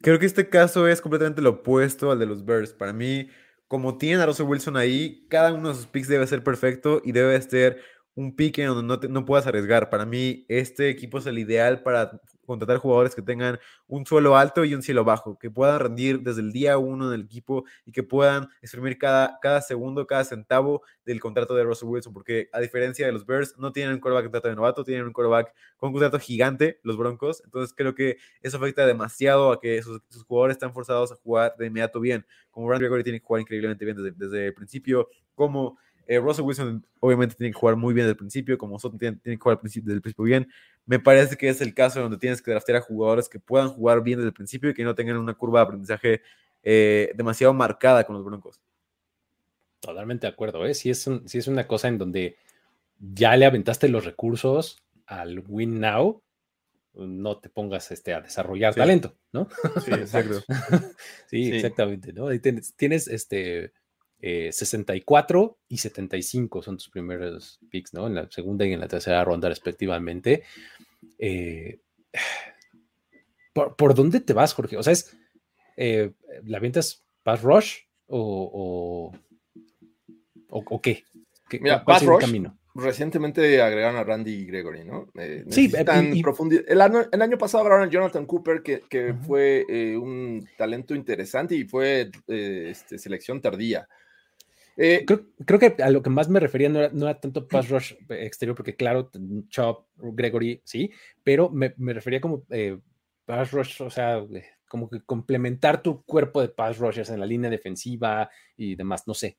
[SPEAKER 5] Creo que este caso es completamente lo opuesto al de los Bears. Para mí, como tienen a Russell Wilson ahí, cada uno de sus picks debe ser perfecto y debe ser un pick en donde no, no puedas arriesgar. Para mí, este equipo es el ideal para contratar jugadores que tengan un suelo alto y un cielo bajo, que puedan rendir desde el día uno en el equipo y que puedan exprimir cada, cada segundo, cada centavo del contrato de Russell Wilson, porque a diferencia de los Bears, no tienen un quarterback contrato de novato, tienen un quarterback con un contrato gigante, los Broncos, entonces creo que eso afecta demasiado a que sus, jugadores están forzados a jugar de inmediato bien, como Brandon Gregory tiene que jugar increíblemente bien desde, desde el principio, como eh, Russell Wilson obviamente tiene que jugar muy bien desde el principio, como Soto tiene, que jugar desde el principio bien. Me parece que es el caso donde tienes que draftear a jugadores que puedan jugar bien desde el principio y que no tengan una curva de aprendizaje eh, demasiado marcada con los Broncos.
[SPEAKER 3] Totalmente de acuerdo, ¿eh? Si es, es una cosa en donde ya le aventaste los recursos al win now, no te pongas este, a desarrollar talento, ¿no?
[SPEAKER 5] Sí, exacto.
[SPEAKER 3] sí, exactamente, ¿no? Ahí tienes, tienes este, 64 eh, y 75 son tus primeros picks, ¿no? En la segunda y en la tercera ronda respectivamente. Eh, ¿por, dónde te vas, Jorge? O sea, es, eh, ¿la ventas pass rush o, o, qué?
[SPEAKER 4] Mira, pass rush, camino? recientemente agregaron a Randy Gregory, ¿no? sí, y, el, año, el, año, pasado agregaron a Jonathan Cooper, que, que fue un talento interesante y fue este, selección tardía.
[SPEAKER 3] Eh, creo, que a lo que más me refería no era, tanto pass rush exterior, porque claro, Chop, Gregory, sí, pero me, refería como eh, pass rush, o sea, eh, como que complementar tu cuerpo de pass rushers en la línea defensiva y demás, no sé.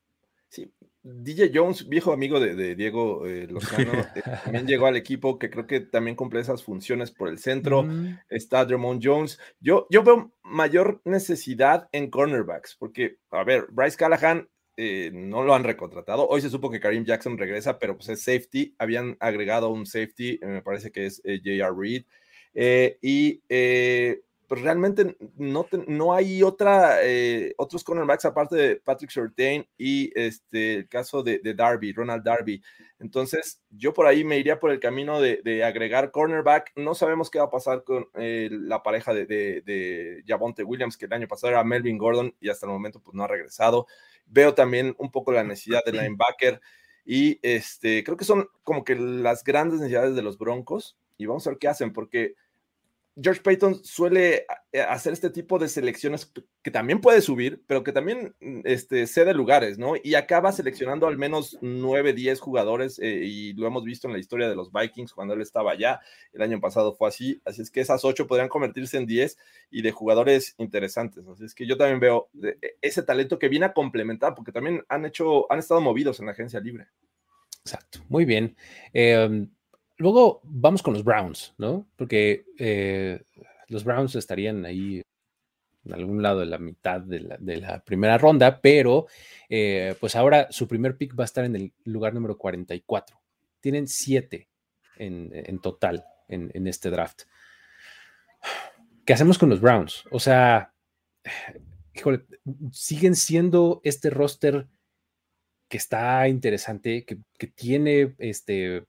[SPEAKER 4] Sí, DJ Jones, viejo amigo de, Diego Lozano, también llegó al equipo que creo que también cumple esas funciones por el centro. Mm. Está Drummond Jones. Yo, yo veo mayor necesidad en cornerbacks, porque, a ver, Bryce Callahan eh, no lo han recontratado. Hoy se supo que Karim Jackson regresa, pero pues es safety. Habían agregado un safety, eh, me parece que es eh, J.R. Reed. y pues realmente no, no hay otra, otros cornerbacks aparte de Patrick Surtain y este, el caso de, Darby, Ronald Darby. Entonces, yo por ahí me iría por el camino de, agregar cornerback. No sabemos qué va a pasar con la pareja de, de, Javonte Williams, que el año pasado era Melvin Gordon y hasta el momento pues no ha regresado. Veo también un poco la necesidad del linebacker y este, creo que son como que las grandes necesidades de los Broncos y vamos a ver qué hacen porque George Payton suele eh, hacer este tipo de selecciones que también puede subir, pero que también mm, este, cede lugares, ¿no? Y acaba seleccionando al menos 9, 10 jugadores, eh, y lo hemos visto en la historia de los Vikings cuando él estaba allá. El año pasado fue así, así es que esas 8 podrían convertirse en 10 y de jugadores interesantes. Así es que yo también veo e, ese talento que viene a complementar, porque también han hecho, han estado movidos en la agencia libre.
[SPEAKER 3] Exacto, muy bien. Eh, Luego vamos con los Browns, ¿no? Porque eh, los Browns estarían ahí en algún lado de la mitad de la, primera ronda, pero eh, pues ahora su primer pick va a estar en el lugar número 44. Tienen siete en, total en, este draft. ¿Qué hacemos con los Browns? O sea, híjole, siguen siendo este roster que está interesante, que tiene este,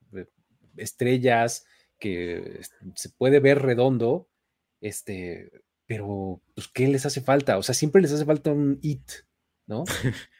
[SPEAKER 3] estrellas, que se puede ver redondo, este, pero pues, ¿qué les hace falta? O sea, siempre les hace falta un it, ¿no?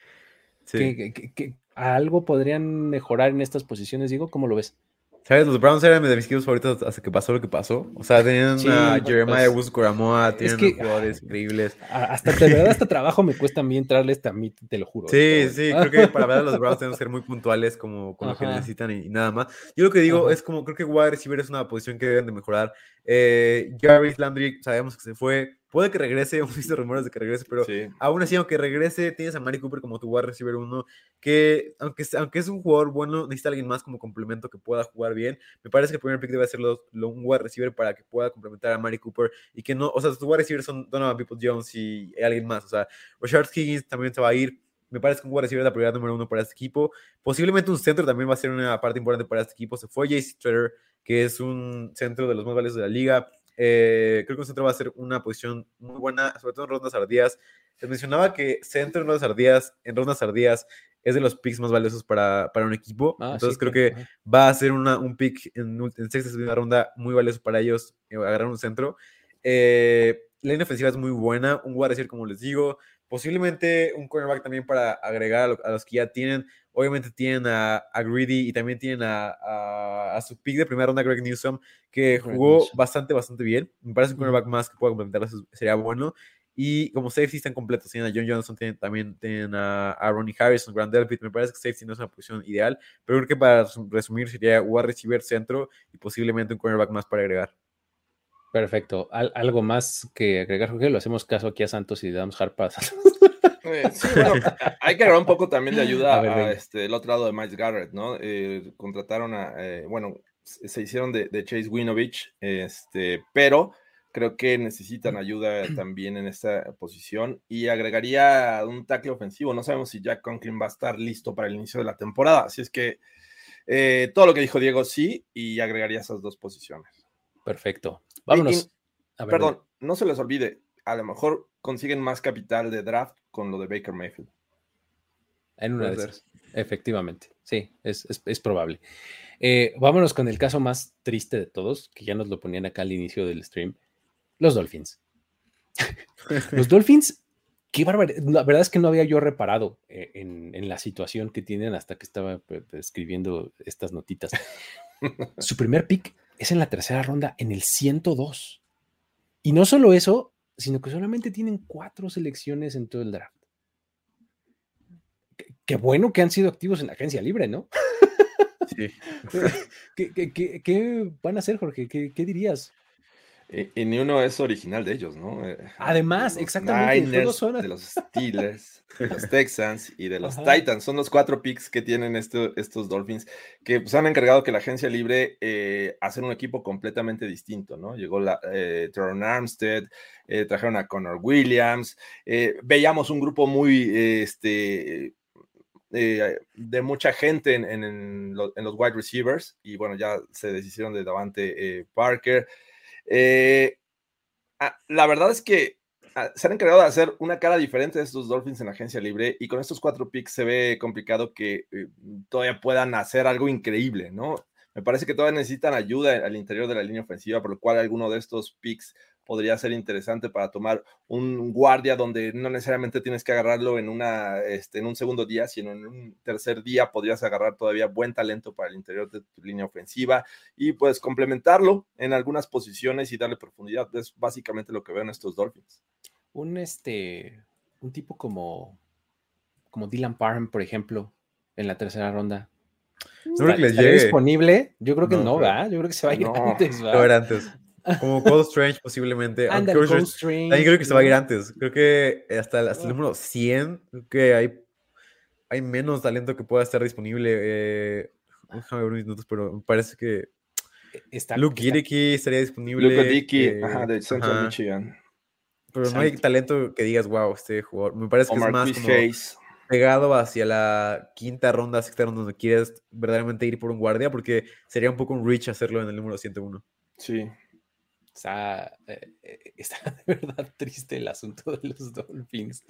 [SPEAKER 5] Sí.
[SPEAKER 3] Que, que- que algo podrían mejorar en estas posiciones, digo, ¿cómo lo ves?
[SPEAKER 5] ¿Sabes? Los Browns eran de mis equipos favoritos hasta que pasó lo que pasó. O sea, tenían
[SPEAKER 3] Sí,
[SPEAKER 5] a
[SPEAKER 3] pues,
[SPEAKER 5] Jeremiah
[SPEAKER 3] pues,
[SPEAKER 5] Woods Coramoa,
[SPEAKER 3] es
[SPEAKER 5] tienen
[SPEAKER 3] que-
[SPEAKER 5] jugadores increíbles.
[SPEAKER 3] Hasta de verdad, hasta trabajo me cuesta a mí entrarle a mí, te lo juro.
[SPEAKER 5] Sí, sí, creo que para ver a los Browns tenemos que ser muy puntuales como con lo que
[SPEAKER 3] Ajá.
[SPEAKER 5] necesitan y, y nada más. Yo lo que digo
[SPEAKER 3] Ajá.
[SPEAKER 5] es como, creo que wide receiver es una posición que deben de mejorar. Eh, Jarvis Landry, sabemos que se fue, puede que regrese, hemos visto rumores de que regrese, pero
[SPEAKER 4] Sí.
[SPEAKER 5] aún así, aunque regrese, tienes a Mari Cooper como tu wide receiver uno, que aunque, aunque es un jugador bueno, necesita alguien más como complemento que pueda jugar bien. Me parece que el primer pick debe ser lo- lo- un wide receiver para que pueda complementar a Mari Cooper y que no, o sea, tus wide receivers son Donovan People Jones y alguien más, o sea, Rashard Higgins también se va a ir. Me parece que un wide receiver es la prioridad número uno para este equipo. Posiblemente un centro también va a ser una parte importante para este equipo. Se fue JC Treader, que es un centro de los más valiosos de la liga. Eh, creo que un centro va a ser una posición muy buena, sobre todo en rondas tardías. Les mencionaba que centro en rondas tardías, en rondas tardías es de los picks más valiosos para, para un equipo.
[SPEAKER 3] Ah,
[SPEAKER 5] Entonces
[SPEAKER 3] sí,
[SPEAKER 5] creo
[SPEAKER 3] claro,
[SPEAKER 5] que va a ser una, un pick en, en sexta y segunda ronda muy valioso para ellos eh, agarrar un centro. Eh, la línea ofensiva es muy buena, un receiver como les digo, posiblemente un cornerback también para agregar a, lo- a los que ya tienen. Obviamente tienen a, a Greedy y también tienen a, a- a su pick de primera ronda, Greg Newsom, que jugó bastante, bastante bien. Me parece un cornerback más que pueda complementar sería bueno. Y como safety están completos, tienen a John Johnson, tienen, también tienen a, a Ronnie Harrison, Grant Delpit. Me parece que safety no es una posición ideal, pero creo que para resum- resumir sería wide receiver centro y posiblemente un cornerback más para agregar.
[SPEAKER 3] Perfecto. Al- algo más que agregar, Jorge, lo hacemos caso aquí a Santos y damos harpas.
[SPEAKER 4] Eh, sí, bueno, hay que agarrar un poco también de ayuda
[SPEAKER 3] A ver,
[SPEAKER 4] este, el otro lado de Miles Garrett, ¿no? Eh, contrataron a, eh, bueno, se se hicieron de, de Chase Winovich, este, pero creo que necesitan ayuda también en esta posición y agregaría un tackle ofensivo. No sabemos si Jack Conklin va a estar listo para el inicio de la temporada, así es que eh, todo lo que dijo Diego sí y agregaría esas dos posiciones.
[SPEAKER 3] Perfecto. Vámonos.
[SPEAKER 4] y-
[SPEAKER 3] A ver,
[SPEAKER 4] perdón, no se les olvide, a lo mejor consiguen más capital de draft con lo de Baker Mayfield.
[SPEAKER 3] En una de esas. Efectivamente. Sí, es, es- es probable. Eh, vámonos con el caso más triste de todos, que ya nos lo ponían acá al inicio del stream. Los Dolphins. Los Dolphins, qué barbaridad. La verdad es que no había yo reparado eh, en, en la situación que tienen hasta que estaba pues, escribiendo estas notitas. Su primer pick es en la tercera ronda, en el 102. Y no solo eso, sino que solamente tienen cuatro selecciones en todo el draft. Qué- bueno que han sido activos en la agencia libre, ¿no?
[SPEAKER 5] Sí.
[SPEAKER 3] ¿Qué, qué- qué- qué van a hacer, Jorge? ¿Qué, qué dirías?
[SPEAKER 4] Y, y ni uno es original de ellos, ¿no? Eh,
[SPEAKER 3] Además,
[SPEAKER 4] los
[SPEAKER 3] exactamente,
[SPEAKER 4] Niners,
[SPEAKER 3] todos son-
[SPEAKER 4] de los Steelers, de los Texans y de los
[SPEAKER 3] Ajá.
[SPEAKER 4] Titans. Son los cuatro picks que tienen este- estos Dolphins que pues, han encargado que la agencia libre eh, hacer un equipo completamente distinto, ¿no? Llegó la, eh, Teron Armstead, eh, trajeron a Connor Williams, eh, veíamos un grupo muy, eh, este, eh, de mucha gente en, en- en lo- en los wide receivers y bueno, ya se deshicieron de Davante eh, Parker. Eh, ah, la verdad es que ah, se han encargado de hacer una cara diferente de estos Dolphins en agencia libre y con estos cuatro picks se ve complicado que eh, todavía puedan hacer algo increíble, ¿no? Me parece que todavía necesitan ayuda al interior de la línea ofensiva, por lo cual alguno de estos picks podría ser interesante para tomar un guardia donde no necesariamente tienes que agarrarlo en, una, este, en un segundo día, sino en un tercer día podrías agarrar todavía buen talento para el interior de tu línea ofensiva y pues complementarlo en algunas posiciones y darle profundidad. Es básicamente lo que veo en estos Dolphins.
[SPEAKER 3] Un este, un tipo como, como Dylan Parham, por ejemplo, en la tercera ronda.
[SPEAKER 5] No creo que les
[SPEAKER 3] ¿Estará
[SPEAKER 5] llegue.
[SPEAKER 3] disponible? Yo creo que
[SPEAKER 4] No
[SPEAKER 3] no. ¿verdad? Yo creo que se va a ir
[SPEAKER 4] No,
[SPEAKER 3] antes, ¿verdad?
[SPEAKER 5] era antes. Como Cold Strange posiblemente. aunque Cold
[SPEAKER 3] Cold
[SPEAKER 5] Strange-
[SPEAKER 3] Strange,
[SPEAKER 5] También creo que se va a ir antes. Creo que hasta, el- hasta el
[SPEAKER 3] Ah.
[SPEAKER 5] número 100, creo que hay, hay menos talento que pueda estar disponible. Eh, déjame ver mis notas, pero me parece que
[SPEAKER 3] Está,
[SPEAKER 5] Luke Giddicky estaría disponible.
[SPEAKER 4] Luke Dickey,
[SPEAKER 5] eh,
[SPEAKER 4] ajá, de Central
[SPEAKER 5] ajá,
[SPEAKER 4] Michigan.
[SPEAKER 5] Pero no hay talento que digas, wow, este jugador. Me parece que
[SPEAKER 4] Omar
[SPEAKER 5] es más como
[SPEAKER 4] Hayes.
[SPEAKER 5] pegado hacia la quinta ronda, sexta ronda, donde quieres verdaderamente ir por un guardia, porque sería un poco un reach hacerlo en el número 101.
[SPEAKER 4] Sí.
[SPEAKER 3] Está, eh, eh, está de verdad triste el asunto de los Dolphins.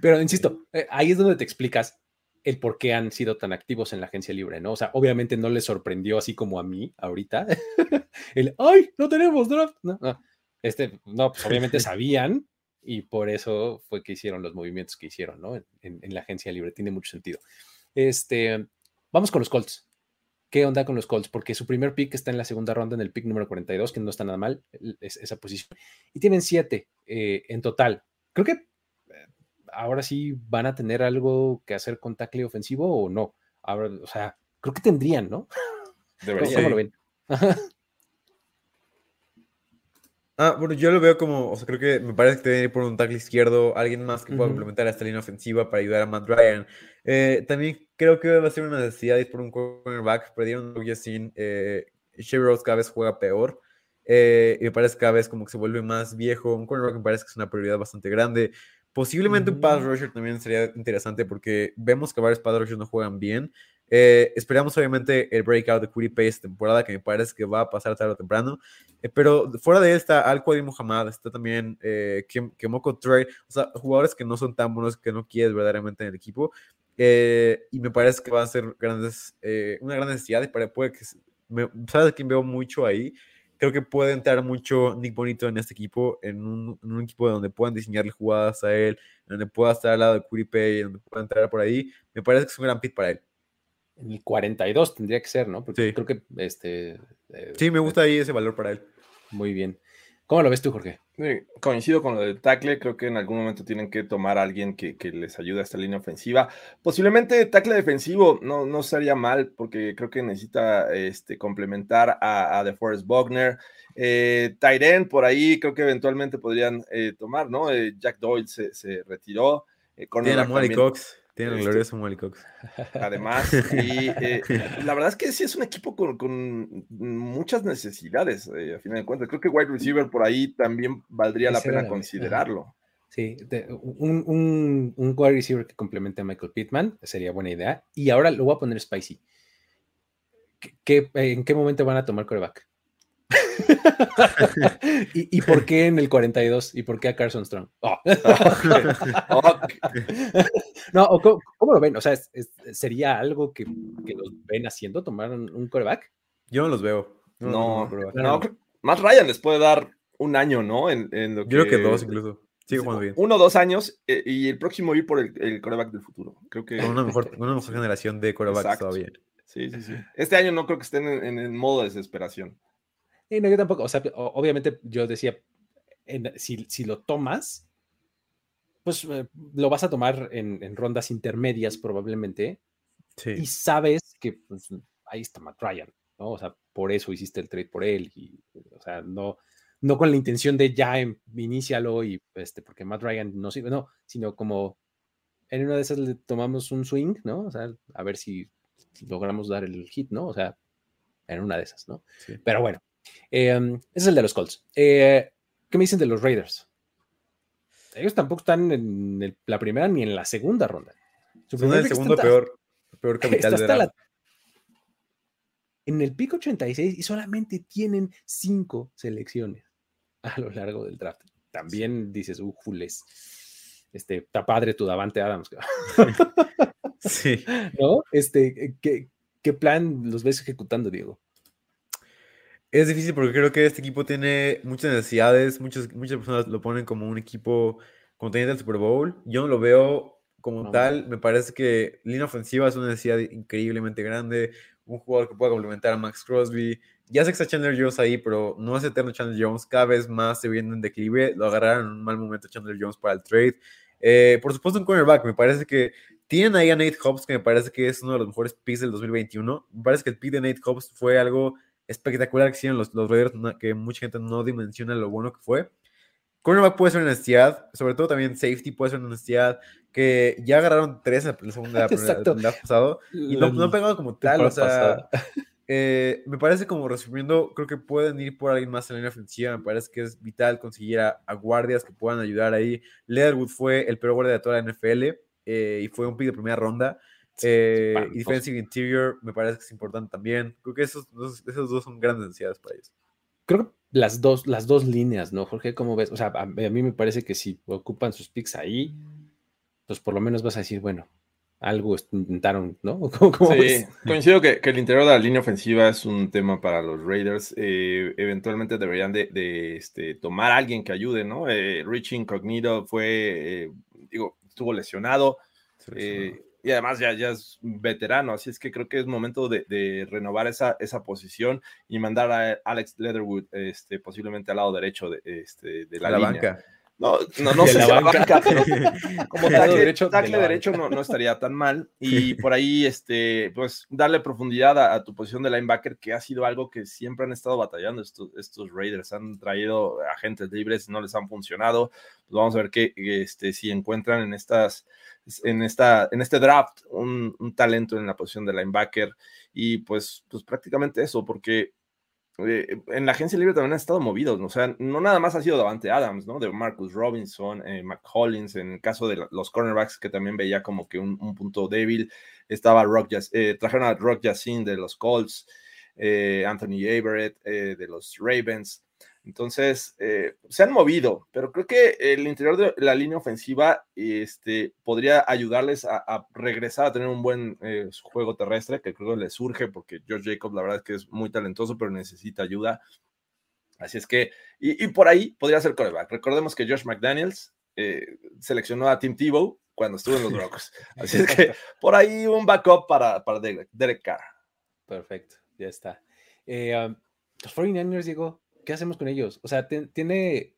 [SPEAKER 3] Pero insisto, eh, ahí es donde te explicas el por qué han sido tan activos en la agencia libre, ¿no? O sea, obviamente no les sorprendió así como a mí ahorita. el, ¡ay, no tenemos draft! No, no. Este, no, pues obviamente sabían y por eso fue que hicieron los movimientos que hicieron, ¿no? En, en la agencia libre, tiene mucho sentido. Este, vamos con los Colts. ¿Qué onda con los Colts? Porque su primer pick está en la segunda ronda, en el pick número 42, que no está nada mal, es, esa posición. Y tienen siete eh, en total. Creo que eh, ahora sí van a tener algo que hacer con tackle ofensivo o no. Ahora, o sea, creo que tendrían, ¿no?
[SPEAKER 4] Debería.
[SPEAKER 3] ¿Cómo lo ven?
[SPEAKER 5] Ah, bueno, yo lo veo como, o sea, creo que me parece que debe ir por un tackle izquierdo, alguien más que pueda
[SPEAKER 3] Ujú.
[SPEAKER 5] complementar a esta línea ofensiva para ayudar a Matt Ryan. Eh, también creo que va a ser una necesidad ir por un cornerback. Perdieron a Yacine, eh, Sherry Rose cada vez juega peor. eh, y me parece que cada vez como que se vuelve más viejo. Un cornerback me parece que es una prioridad bastante grande. Posiblemente un pass rusher también sería interesante porque vemos que varios pass rushers no juegan bien. Eh, esperamos obviamente el breakout de Curry Pace temporada que me parece que va a pasar tarde o temprano. Eh, pero fuera de él está Al Qadim Muhammad, está también eh, Kemoko Trey, o sea, jugadores que no son tan buenos que no quieres verdaderamente en el equipo. Eh, y me parece que va a ser grandes, eh, una gran necesidad. Y para, puede que, me- ¿Sabes quién veo mucho ahí? Creo que puede entrar mucho Nick Bonito en este equipo, en un, en un equipo donde puedan diseñarle jugadas a él, donde pueda estar al lado de Curry Pay, donde pueda entrar por ahí. Me parece que es un gran pick para él.
[SPEAKER 3] En el 42 tendría que ser, ¿no? Porque
[SPEAKER 5] Sí.
[SPEAKER 3] creo que este. eh,
[SPEAKER 5] Sí, me gusta ahí ese valor para él.
[SPEAKER 3] Muy bien. ¿Cómo lo ves tú, Jorge?
[SPEAKER 4] Sí, coincido con lo del tackle, creo que en algún momento tienen que tomar a alguien que, que les ayude a esta línea ofensiva. Posiblemente tackle defensivo no, no sería mal, porque creo que necesita este, complementar a, a DeForest Buckner. Eh, Tyren por ahí creo que eventualmente podrían eh, tomar, ¿no? Eh, Jack Doyle se, se retiró. Eh,
[SPEAKER 5] Tienen a
[SPEAKER 4] cornerback
[SPEAKER 5] Molly
[SPEAKER 4] también,
[SPEAKER 5] Cox. Tienen al
[SPEAKER 4] Este-
[SPEAKER 5] glorioso Molly Cox.
[SPEAKER 4] además. Y eh, la verdad es que sí es un equipo con, con muchas necesidades, eh, a final de cuentas. Creo que wide receiver por ahí también valdría la pena
[SPEAKER 3] la-
[SPEAKER 4] considerarlo.
[SPEAKER 3] Sí, de- un, un, un wide receiver que complemente a Michael Pittman sería buena idea. Y ahora lo voy a poner spicy. ¿Qué, qué- en qué momento van a tomar coreback? ¿Y, y por qué en el 42? ¿Y por qué a Carson Strong? Oh. No, o ¿cómo, cómo lo ven? O sea, ¿es- es- ¿sería algo que, que los ven haciendo, tomar un, coreback?
[SPEAKER 5] Yo no los veo.
[SPEAKER 4] No, no, creo- más Ryan les puede dar un año, ¿no? En, en lo
[SPEAKER 5] Yo creo que dos incluso. Sigue
[SPEAKER 4] sí,
[SPEAKER 5] jugando bien.
[SPEAKER 4] Uno o dos años eh, y el próximo ir por el, el coreback del futuro. Creo que.
[SPEAKER 5] Con una mejor, una mejor generación de corebacks
[SPEAKER 4] Exacto.
[SPEAKER 5] todavía.
[SPEAKER 4] Sí, sí, sí. Este año no creo que estén en, en el modo de desesperación.
[SPEAKER 3] Sí, no, yo tampoco. O sea, obviamente yo decía, en- si, si lo tomas, pues eh, lo vas a tomar en, en rondas intermedias probablemente y sabes que pues, ahí está Matt Ryan, ¿no? O sea, por eso hiciste el trade por él y, o sea, no, no con la intención de ya em- inicialo y, este, porque Matt Ryan no sirve, no, sino como en una de esas le tomamos un swing, ¿no? O sea, a ver si logramos dar el hit, ¿no? O sea, en una de esas, ¿no?
[SPEAKER 5] Sí.
[SPEAKER 3] Pero bueno, eh, ese es el de los Colts. Eh, ¿Qué me dicen de los Raiders? Ellos tampoco están en el- la primera ni en la segunda ronda. Su
[SPEAKER 5] Son el
[SPEAKER 3] está
[SPEAKER 5] segundo peor, capital de
[SPEAKER 3] la- en el pico 86 y solamente tienen cinco selecciones a lo largo del draft. También dices, uh, Jules, este, está padre tu Davante Adams,
[SPEAKER 5] Sí.
[SPEAKER 3] ¿no? Este, ¿qué, ¿qué plan los ves ejecutando, Diego?
[SPEAKER 5] Es difícil porque creo que este equipo tiene muchas necesidades. Muchas, muchas personas lo ponen como un equipo contendiente al Super Bowl. Yo no lo veo como
[SPEAKER 3] No.
[SPEAKER 5] tal. Me parece que línea ofensiva es una necesidad increíblemente grande. Un jugador que pueda complementar a Max Crosby. Ya sé que está Chandler Jones ahí, pero no es eterno Chandler Jones. Cada vez más se viene en declive. Lo agarraron en un mal momento Chandler Jones para el trade. Eh, por supuesto, un cornerback. Me parece que tienen ahí a Nate Hobbs, que me parece que es uno de los mejores picks del 2021. Me parece que el pick de Nate Hobbs fue algo espectacular que hicieron los, los Raiders, que mucha gente no dimensiona lo bueno que fue. Cornerback puede ser una necesidad, sobre todo también safety puede ser una necesidad, que ya agarraron tres en la segunda la
[SPEAKER 3] Exacto.
[SPEAKER 5] draft pasado y no, no han pegado como tal, o sea, eh, me parece como resumiendo, creo que pueden ir por alguien más en la línea ofensiva, me parece que es vital conseguir a, a guardias que puedan ayudar ahí. Leatherwood fue el peor guardia de toda la NFL eh, y fue un pick de primera ronda. Eh, y defensive interior me parece que es importante también. Creo que esos dos, esos dos son grandes necesidades para ellos.
[SPEAKER 3] creo que las dos, las dos líneas, ¿no, Jorge? ¿Cómo ves? O sea, a, a mí me parece que si ocupan sus picks ahí, pues por lo menos vas a decir, bueno, algo intentaron, ¿no? ¿Cómo, cómo
[SPEAKER 4] Sí,
[SPEAKER 3] ves?
[SPEAKER 4] coincido que, que el interior de la línea ofensiva es un tema para los Raiders. Eh, eventualmente deberían de, de, este, tomar a alguien que ayude, ¿no? Eh, Rich Incognito fue, eh, digo, estuvo lesionado. eh, y además ya, ya es veterano, así es que creo que es momento de, de renovar esa, esa posición y mandar a Alex Leatherwood este, posiblemente al lado derecho de, este, de la,
[SPEAKER 5] la
[SPEAKER 4] línea.
[SPEAKER 5] banca.
[SPEAKER 4] No, no, no
[SPEAKER 3] De
[SPEAKER 4] sé
[SPEAKER 3] la
[SPEAKER 4] si la
[SPEAKER 3] banca.
[SPEAKER 4] banca, pero como tackle
[SPEAKER 3] derecho de
[SPEAKER 4] tackle
[SPEAKER 3] la
[SPEAKER 4] derecho no, no estaría tan mal. Y por ahí, este, pues, darle profundidad a, a tu posición de linebacker, que ha sido algo que siempre han estado batallando estos, estos Raiders. Han traído agentes libres, no les han funcionado. Pues vamos a ver qué, este, si encuentran en estas, en esta, en este draft un, un talento en la posición de linebacker. Y pues, pues prácticamente eso, porque eh, en la agencia libre también han estado movidos, ¿no? o sea, no nada más ha sido Davante Adams, ¿no? De Marcus Robinson, eh, McCollins, en el caso de los cornerbacks, que también veía como que un, un punto débil, estaba Rock eh, trajeron a Rock Yacine de los Colts, eh, Anthony Averett eh, de los Ravens, entonces eh, se han movido, pero creo que el interior de la línea ofensiva este, podría ayudarles a, a regresar a tener un buen eh, juego terrestre, que creo que les surge, porque George Jacobs la verdad es que es muy talentoso, pero necesita ayuda. Así es que, y, y por ahí podría ser coreback. Recordemos que Josh McDaniels eh, seleccionó a Tim Tebow cuando estuvo en los Broncos. Así es que por ahí un backup para, para Derek, Carr.
[SPEAKER 3] Perfecto, ya está. Um, los 49ers, Diego, ¿qué hacemos con ellos? O sea, tiene,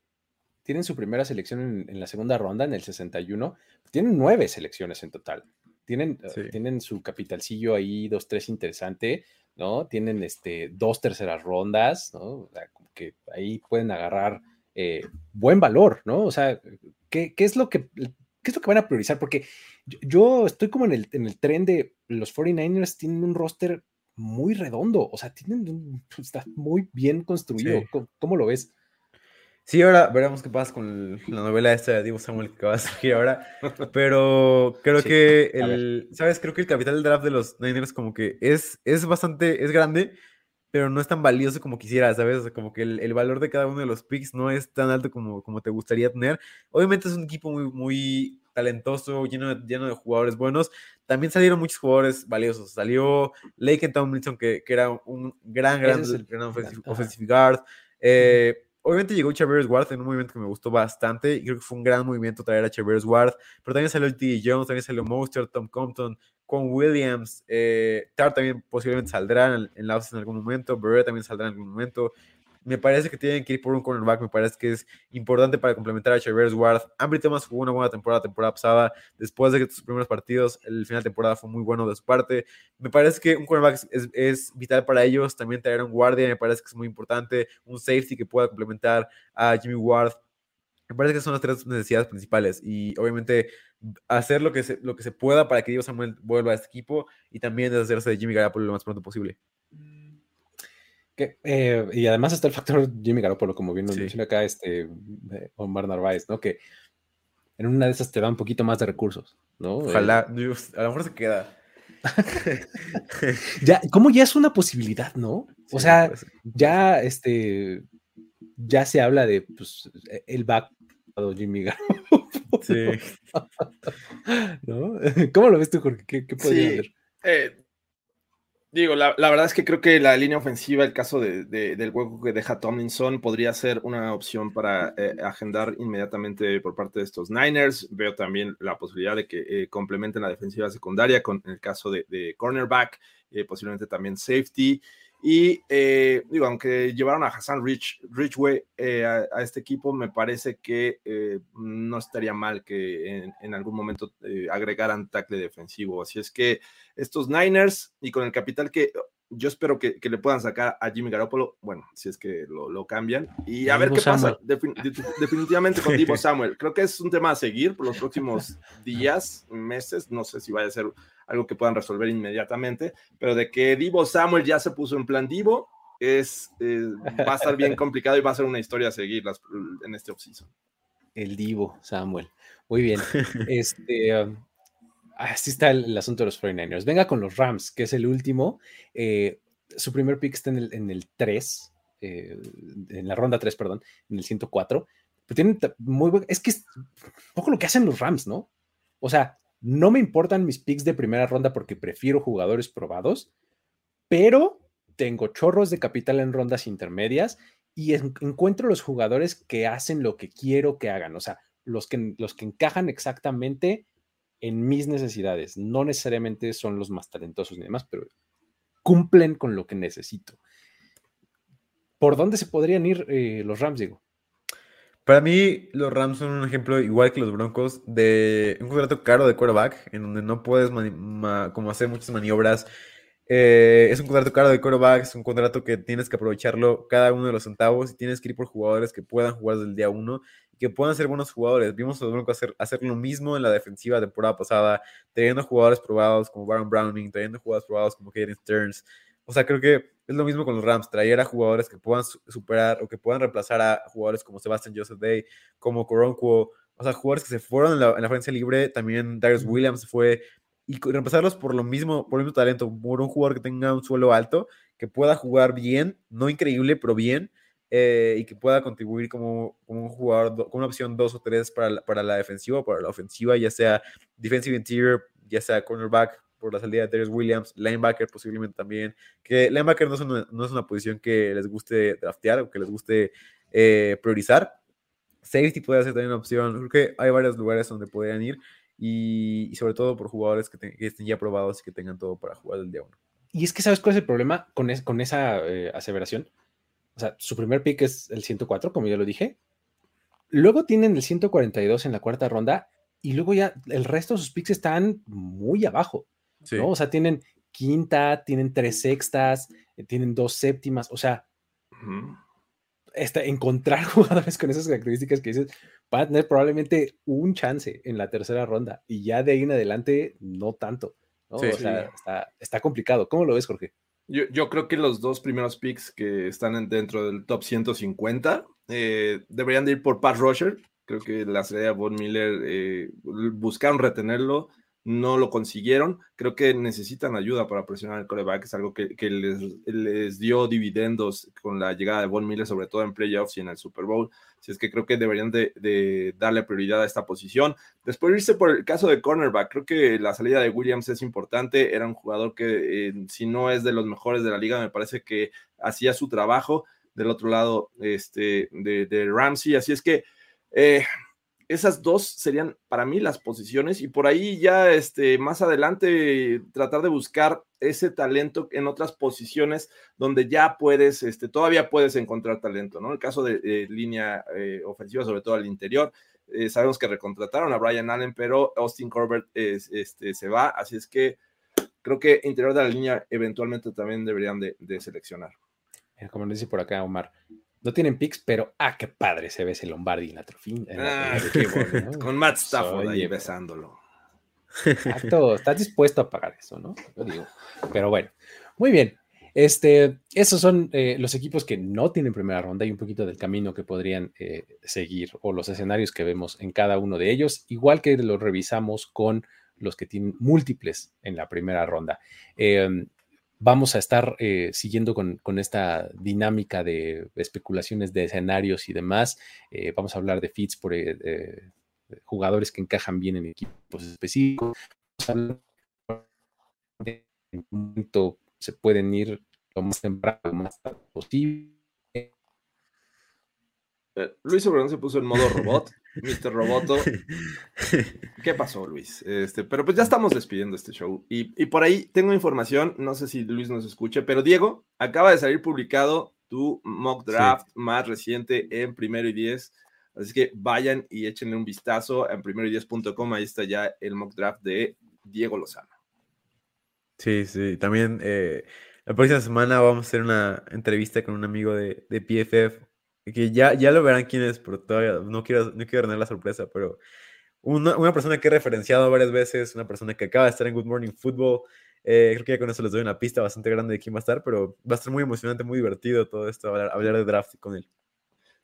[SPEAKER 3] tienen su primera selección en, en la segunda ronda, en el 61. Tienen nueve selecciones en total. Tienen, eh, tienen su capitalcillo ahí, dos, tres interesante, ¿no? Tienen este, dos terceras rondas, ¿no? O sea, como que ahí pueden agarrar eh, buen valor, ¿no? O sea, ¿qué, qué es lo que, ¿qué es lo que van a priorizar? Porque yo, yo estoy como en el, en el tren de los 49ers tienen un roster muy redondo, o sea, tienen está muy bien construido.
[SPEAKER 5] Sí.
[SPEAKER 3] ¿Cómo, cómo lo ves?
[SPEAKER 5] Sí, ahora veremos qué pasa con la novela esta de Divo Samuel que va a surgir ahora. Pero creo
[SPEAKER 3] Sí,
[SPEAKER 5] que el, ¿sabes? Creo que el capital del draft de los Niners como que es, es bastante, es grande, pero no es tan valioso como quisiera, ¿sabes? O sea, como que el, el valor de cada uno de los picks no es tan alto como, como te gustaría tener. Obviamente es un equipo muy, muy talentoso, lleno de, lleno de jugadores buenos. También salieron muchos jugadores valiosos. Salió Lake Tomlinson, que, que era un gran, gran,
[SPEAKER 3] el-
[SPEAKER 5] gran offensive, guard. Eh, Obviamente llegó Chavez Ward en un movimiento que me gustó bastante y creo que fue un gran movimiento traer a Chavez Ward, pero también salió T. Jones, también salió Monster, Tom Compton, con Williams, eh, Tar también posiblemente saldrá en, en la en algún momento, Barrett también saldrá en algún momento. Me parece que tienen que ir por un cornerback, me parece que es importante para complementar a Chavez Ward. Ambry Thomas jugó una buena temporada, temporada pasada, después de que sus primeros partidos, el final de temporada fue muy bueno de su parte. Me parece que un cornerback es, es vital para ellos, también traer un guardia, me parece que es muy importante, un safety que pueda complementar a Jimmy Ward. Me parece que son las tres necesidades principales y obviamente hacer lo que se, lo que se pueda para que Diego Samuel vuelva a este equipo y también deshacerse de Jimmy Garoppolo lo más pronto posible.
[SPEAKER 3] Que, eh, y además está el factor Jimmy Garoppolo, como bien nos
[SPEAKER 5] Sí.
[SPEAKER 3] menciona acá este eh, Omar Narváez, ¿no? Que en una de esas te da un poquito más de recursos, ¿no? Eh,
[SPEAKER 5] Ojalá, Dios, a lo mejor se queda.
[SPEAKER 3] ya, como ya es una posibilidad, ¿no? O
[SPEAKER 5] Sí,
[SPEAKER 3] sea,
[SPEAKER 5] puede ser.
[SPEAKER 3] ya este ya se habla de pues el back Jimmy Garoppolo,
[SPEAKER 5] Sí.
[SPEAKER 3] ¿no? ¿Cómo lo ves tú, Jorge? ¿Qué, qué podría
[SPEAKER 4] Sí.
[SPEAKER 3] hacer?
[SPEAKER 4] Eh, digo, la, verdad es que creo que la línea ofensiva, el caso de, de- del hueco que deja Tomlinson, podría ser una opción para eh, agendar inmediatamente por parte de estos Niners. Veo también la posibilidad de que eh, complementen la defensiva secundaria con el caso de, de cornerback, eh, posiblemente también safety. Y eh, digo, aunque llevaron a Hassan Rich, Ridgeway eh, a, a este equipo, me parece que eh, no estaría mal que en, en algún momento eh, agregaran tackle defensivo. Así es que estos Niners y con el capital que yo espero que, que le puedan sacar a Jimmy Garoppolo, bueno, si es que lo, lo cambian, y a ver qué
[SPEAKER 3] Samuel.
[SPEAKER 4] pasa. Defin- de- definitivamente con Divo Samuel. Creo que es un tema a seguir por los próximos días, meses. No sé si vaya a ser algo que puedan resolver inmediatamente, pero de que Divo Samuel ya se puso en plan Divo, es, eh, va a estar bien complicado y va a ser una historia a seguir las- en este offseason.
[SPEAKER 3] El Divo, Samuel. Muy bien. Este, um, así está el, el asunto de los 49ers. Venga con los Rams, que es el último. Eh, su primer pick está en el, en el 3. eh, en la ronda 3, perdón, en el 104. Pero tienen muy buen, es que es un poco lo que hacen los Rams, ¿no? O sea, no me importan mis picks de primera ronda porque prefiero jugadores probados, pero tengo chorros de capital en rondas intermedias y encuentro los jugadores que hacen lo que quiero que hagan, o sea, los que, los que encajan exactamente en mis necesidades. No necesariamente son los más talentosos ni demás, pero cumplen con lo que necesito. ¿Por dónde se podrían ir eh, los Rams, digo?
[SPEAKER 5] Para mí, los Rams son un ejemplo, igual que los Broncos, de un contrato caro de quarterback, en donde no puedes como hacer muchas maniobras. Eh, es un contrato caro de quarterback, es un contrato que tienes que aprovecharlo cada uno de los centavos y tienes que ir por jugadores que puedan jugar desde el día uno que puedan ser buenos jugadores. Vimos a los Broncos hacer, hacer lo mismo en la defensiva temporada pasada, teniendo jugadores probados como Baron Browning, teniendo jugadores probados como Kaden Stearns. O sea, creo que es lo mismo con los Rams, traer a jugadores que puedan superar o que puedan reemplazar a jugadores como Sebastian Joseph Day, como Coronquo, o sea, jugadores que se fueron en la, en agencia libre, también Darius Williams fue, y reemplazarlos por lo mismo, por el mismo talento, por un jugador que tenga un suelo alto, que pueda jugar bien, no increíble, pero bien, eh, y que pueda contribuir como, como, un jugador, como una opción dos o tres para la, para la defensiva o para la ofensiva, ya sea defensive interior, ya sea cornerback por la salida de Darius Williams, linebacker posiblemente también, que linebacker no es una, no es una posición que les guste draftear o que les guste eh, priorizar. Safety puede ser también una opción. Creo que hay varios lugares donde podrían ir y, sobre todo por jugadores que, estén ya probados y que tengan todo para jugar el día uno.
[SPEAKER 3] Y es que, ¿sabes cuál es el problema con, con esa eh, aseveración? O sea, su primer pick es el 104, como ya lo dije. Luego tienen el 142 en la cuarta ronda y luego ya el resto de sus picks están muy abajo. ¿No? O sea, tienen quinta, tienen tres sextas, eh, tienen dos séptimas. O sea, este, encontrar jugadores con esas características que dices van a tener probablemente un chance en la tercera ronda y ya de ahí en adelante no tanto. o sea, está, está complicado. ¿Cómo lo ves, Jorge?
[SPEAKER 4] Yo, creo que los dos primeros picks que están dentro del top 150 eh, deberían de ir por Pat Rusher. Creo que la salida de Von Miller eh, buscaron retenerlo no lo consiguieron. Creo que necesitan ayuda para presionar el coreback, es algo que, les, dio dividendos con la llegada de Von Miller, sobre todo en playoffs y en el Super Bowl. Así es que creo que deberían de, darle prioridad a esta posición. Después irse por el caso de cornerback, creo que la salida de Williams es importante. Era un jugador que, si no es de los mejores de la liga, me parece que hacía su trabajo del otro lado este, de, de Ramsey. Así es que... Eh, esas dos serían para mí las posiciones y por ahí ya este, más adelante tratar de buscar ese talento en otras posiciones donde ya puedes, este, todavía puedes encontrar talento, ¿no? El caso de, línea eh, ofensiva, sobre todo al interior, eh, sabemos que recontrataron a Brian Allen, pero Austin Corbett este, se va, así es que creo que interior de la línea eventualmente también deberían de, seleccionar.
[SPEAKER 3] Como dice por acá Omar, no tienen picks, pero ah, qué padre se ve ese Lombardi en la trofía.
[SPEAKER 4] Ah, Con Matt Stafford ahí besándolo.
[SPEAKER 3] Exacto, estás dispuesto a pagar eso, ¿no? Yo digo. Pero bueno, muy bien. Este, esos son eh, los equipos que no tienen primera ronda y un poquito del camino que podrían eh, seguir o los escenarios que vemos en cada uno de ellos, igual que los revisamos con los que tienen múltiples en la primera ronda. Eh, vamos a estar eh, siguiendo con, esta dinámica de especulaciones de escenarios y demás. Eh, vamos a hablar de fits por eh, jugadores que encajan bien en equipos específicos. En un momento se pueden ir lo más temprano, lo más posible.
[SPEAKER 4] Luis Obregón se puso en modo robot. Mr. Roboto. ¿Qué pasó, Luis? Este, pero pues ya estamos despidiendo este show. Y, por ahí tengo información, no sé si Luis nos escuche, pero Diego, acaba de salir publicado tu mock draft más reciente en primero y diez. Así que vayan y échenle un vistazo en primero y diez.com. Ahí está ya el mock draft de Diego Lozano.
[SPEAKER 5] Sí, sí. También eh, la próxima semana vamos a hacer una entrevista con un amigo de, de PFF que ya, ya lo verán quién es, pero todavía no quiero, no quiero la sorpresa, pero una, una, persona que he referenciado varias veces, una persona que acaba de estar en Good Morning Football, eh, creo que ya con eso les doy una pista bastante grande de quién va a estar, pero va a estar muy emocionante, muy divertido todo esto, hablar, hablar de draft con él.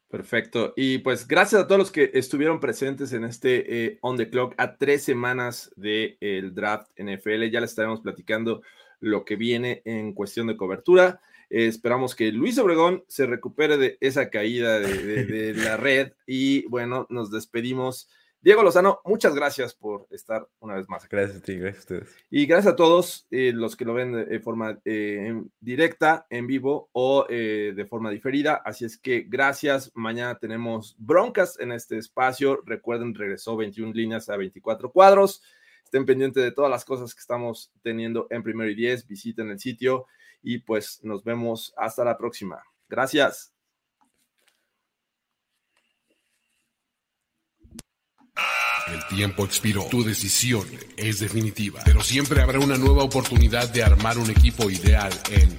[SPEAKER 4] Perfecto. Y pues gracias a todos los que estuvieron presentes en este eh, On the Clock a tres semanas del el draft NFL. Ya les estaremos platicando lo que viene en cuestión de cobertura. Eh, esperamos que Luis Obregón se recupere de esa caída de, de la red y bueno, nos despedimos. Diego Lozano, muchas gracias por estar una vez más.
[SPEAKER 5] Gracias a ti, gracias a ustedes.
[SPEAKER 4] Y gracias a todos eh, los que lo ven de forma eh, directa, en vivo o eh, de forma diferida. Así es que gracias. Mañana tenemos broncas en este espacio. Recuerden, regresó 21 líneas a 24 cuadros. Estén pendientes de todas las cosas que estamos teniendo en primero y 10. Visiten el sitio y pues nos vemos hasta la próxima. Gracias.
[SPEAKER 1] El tiempo expiró. Tu decisión es definitiva. Pero siempre habrá una nueva oportunidad de armar un equipo ideal en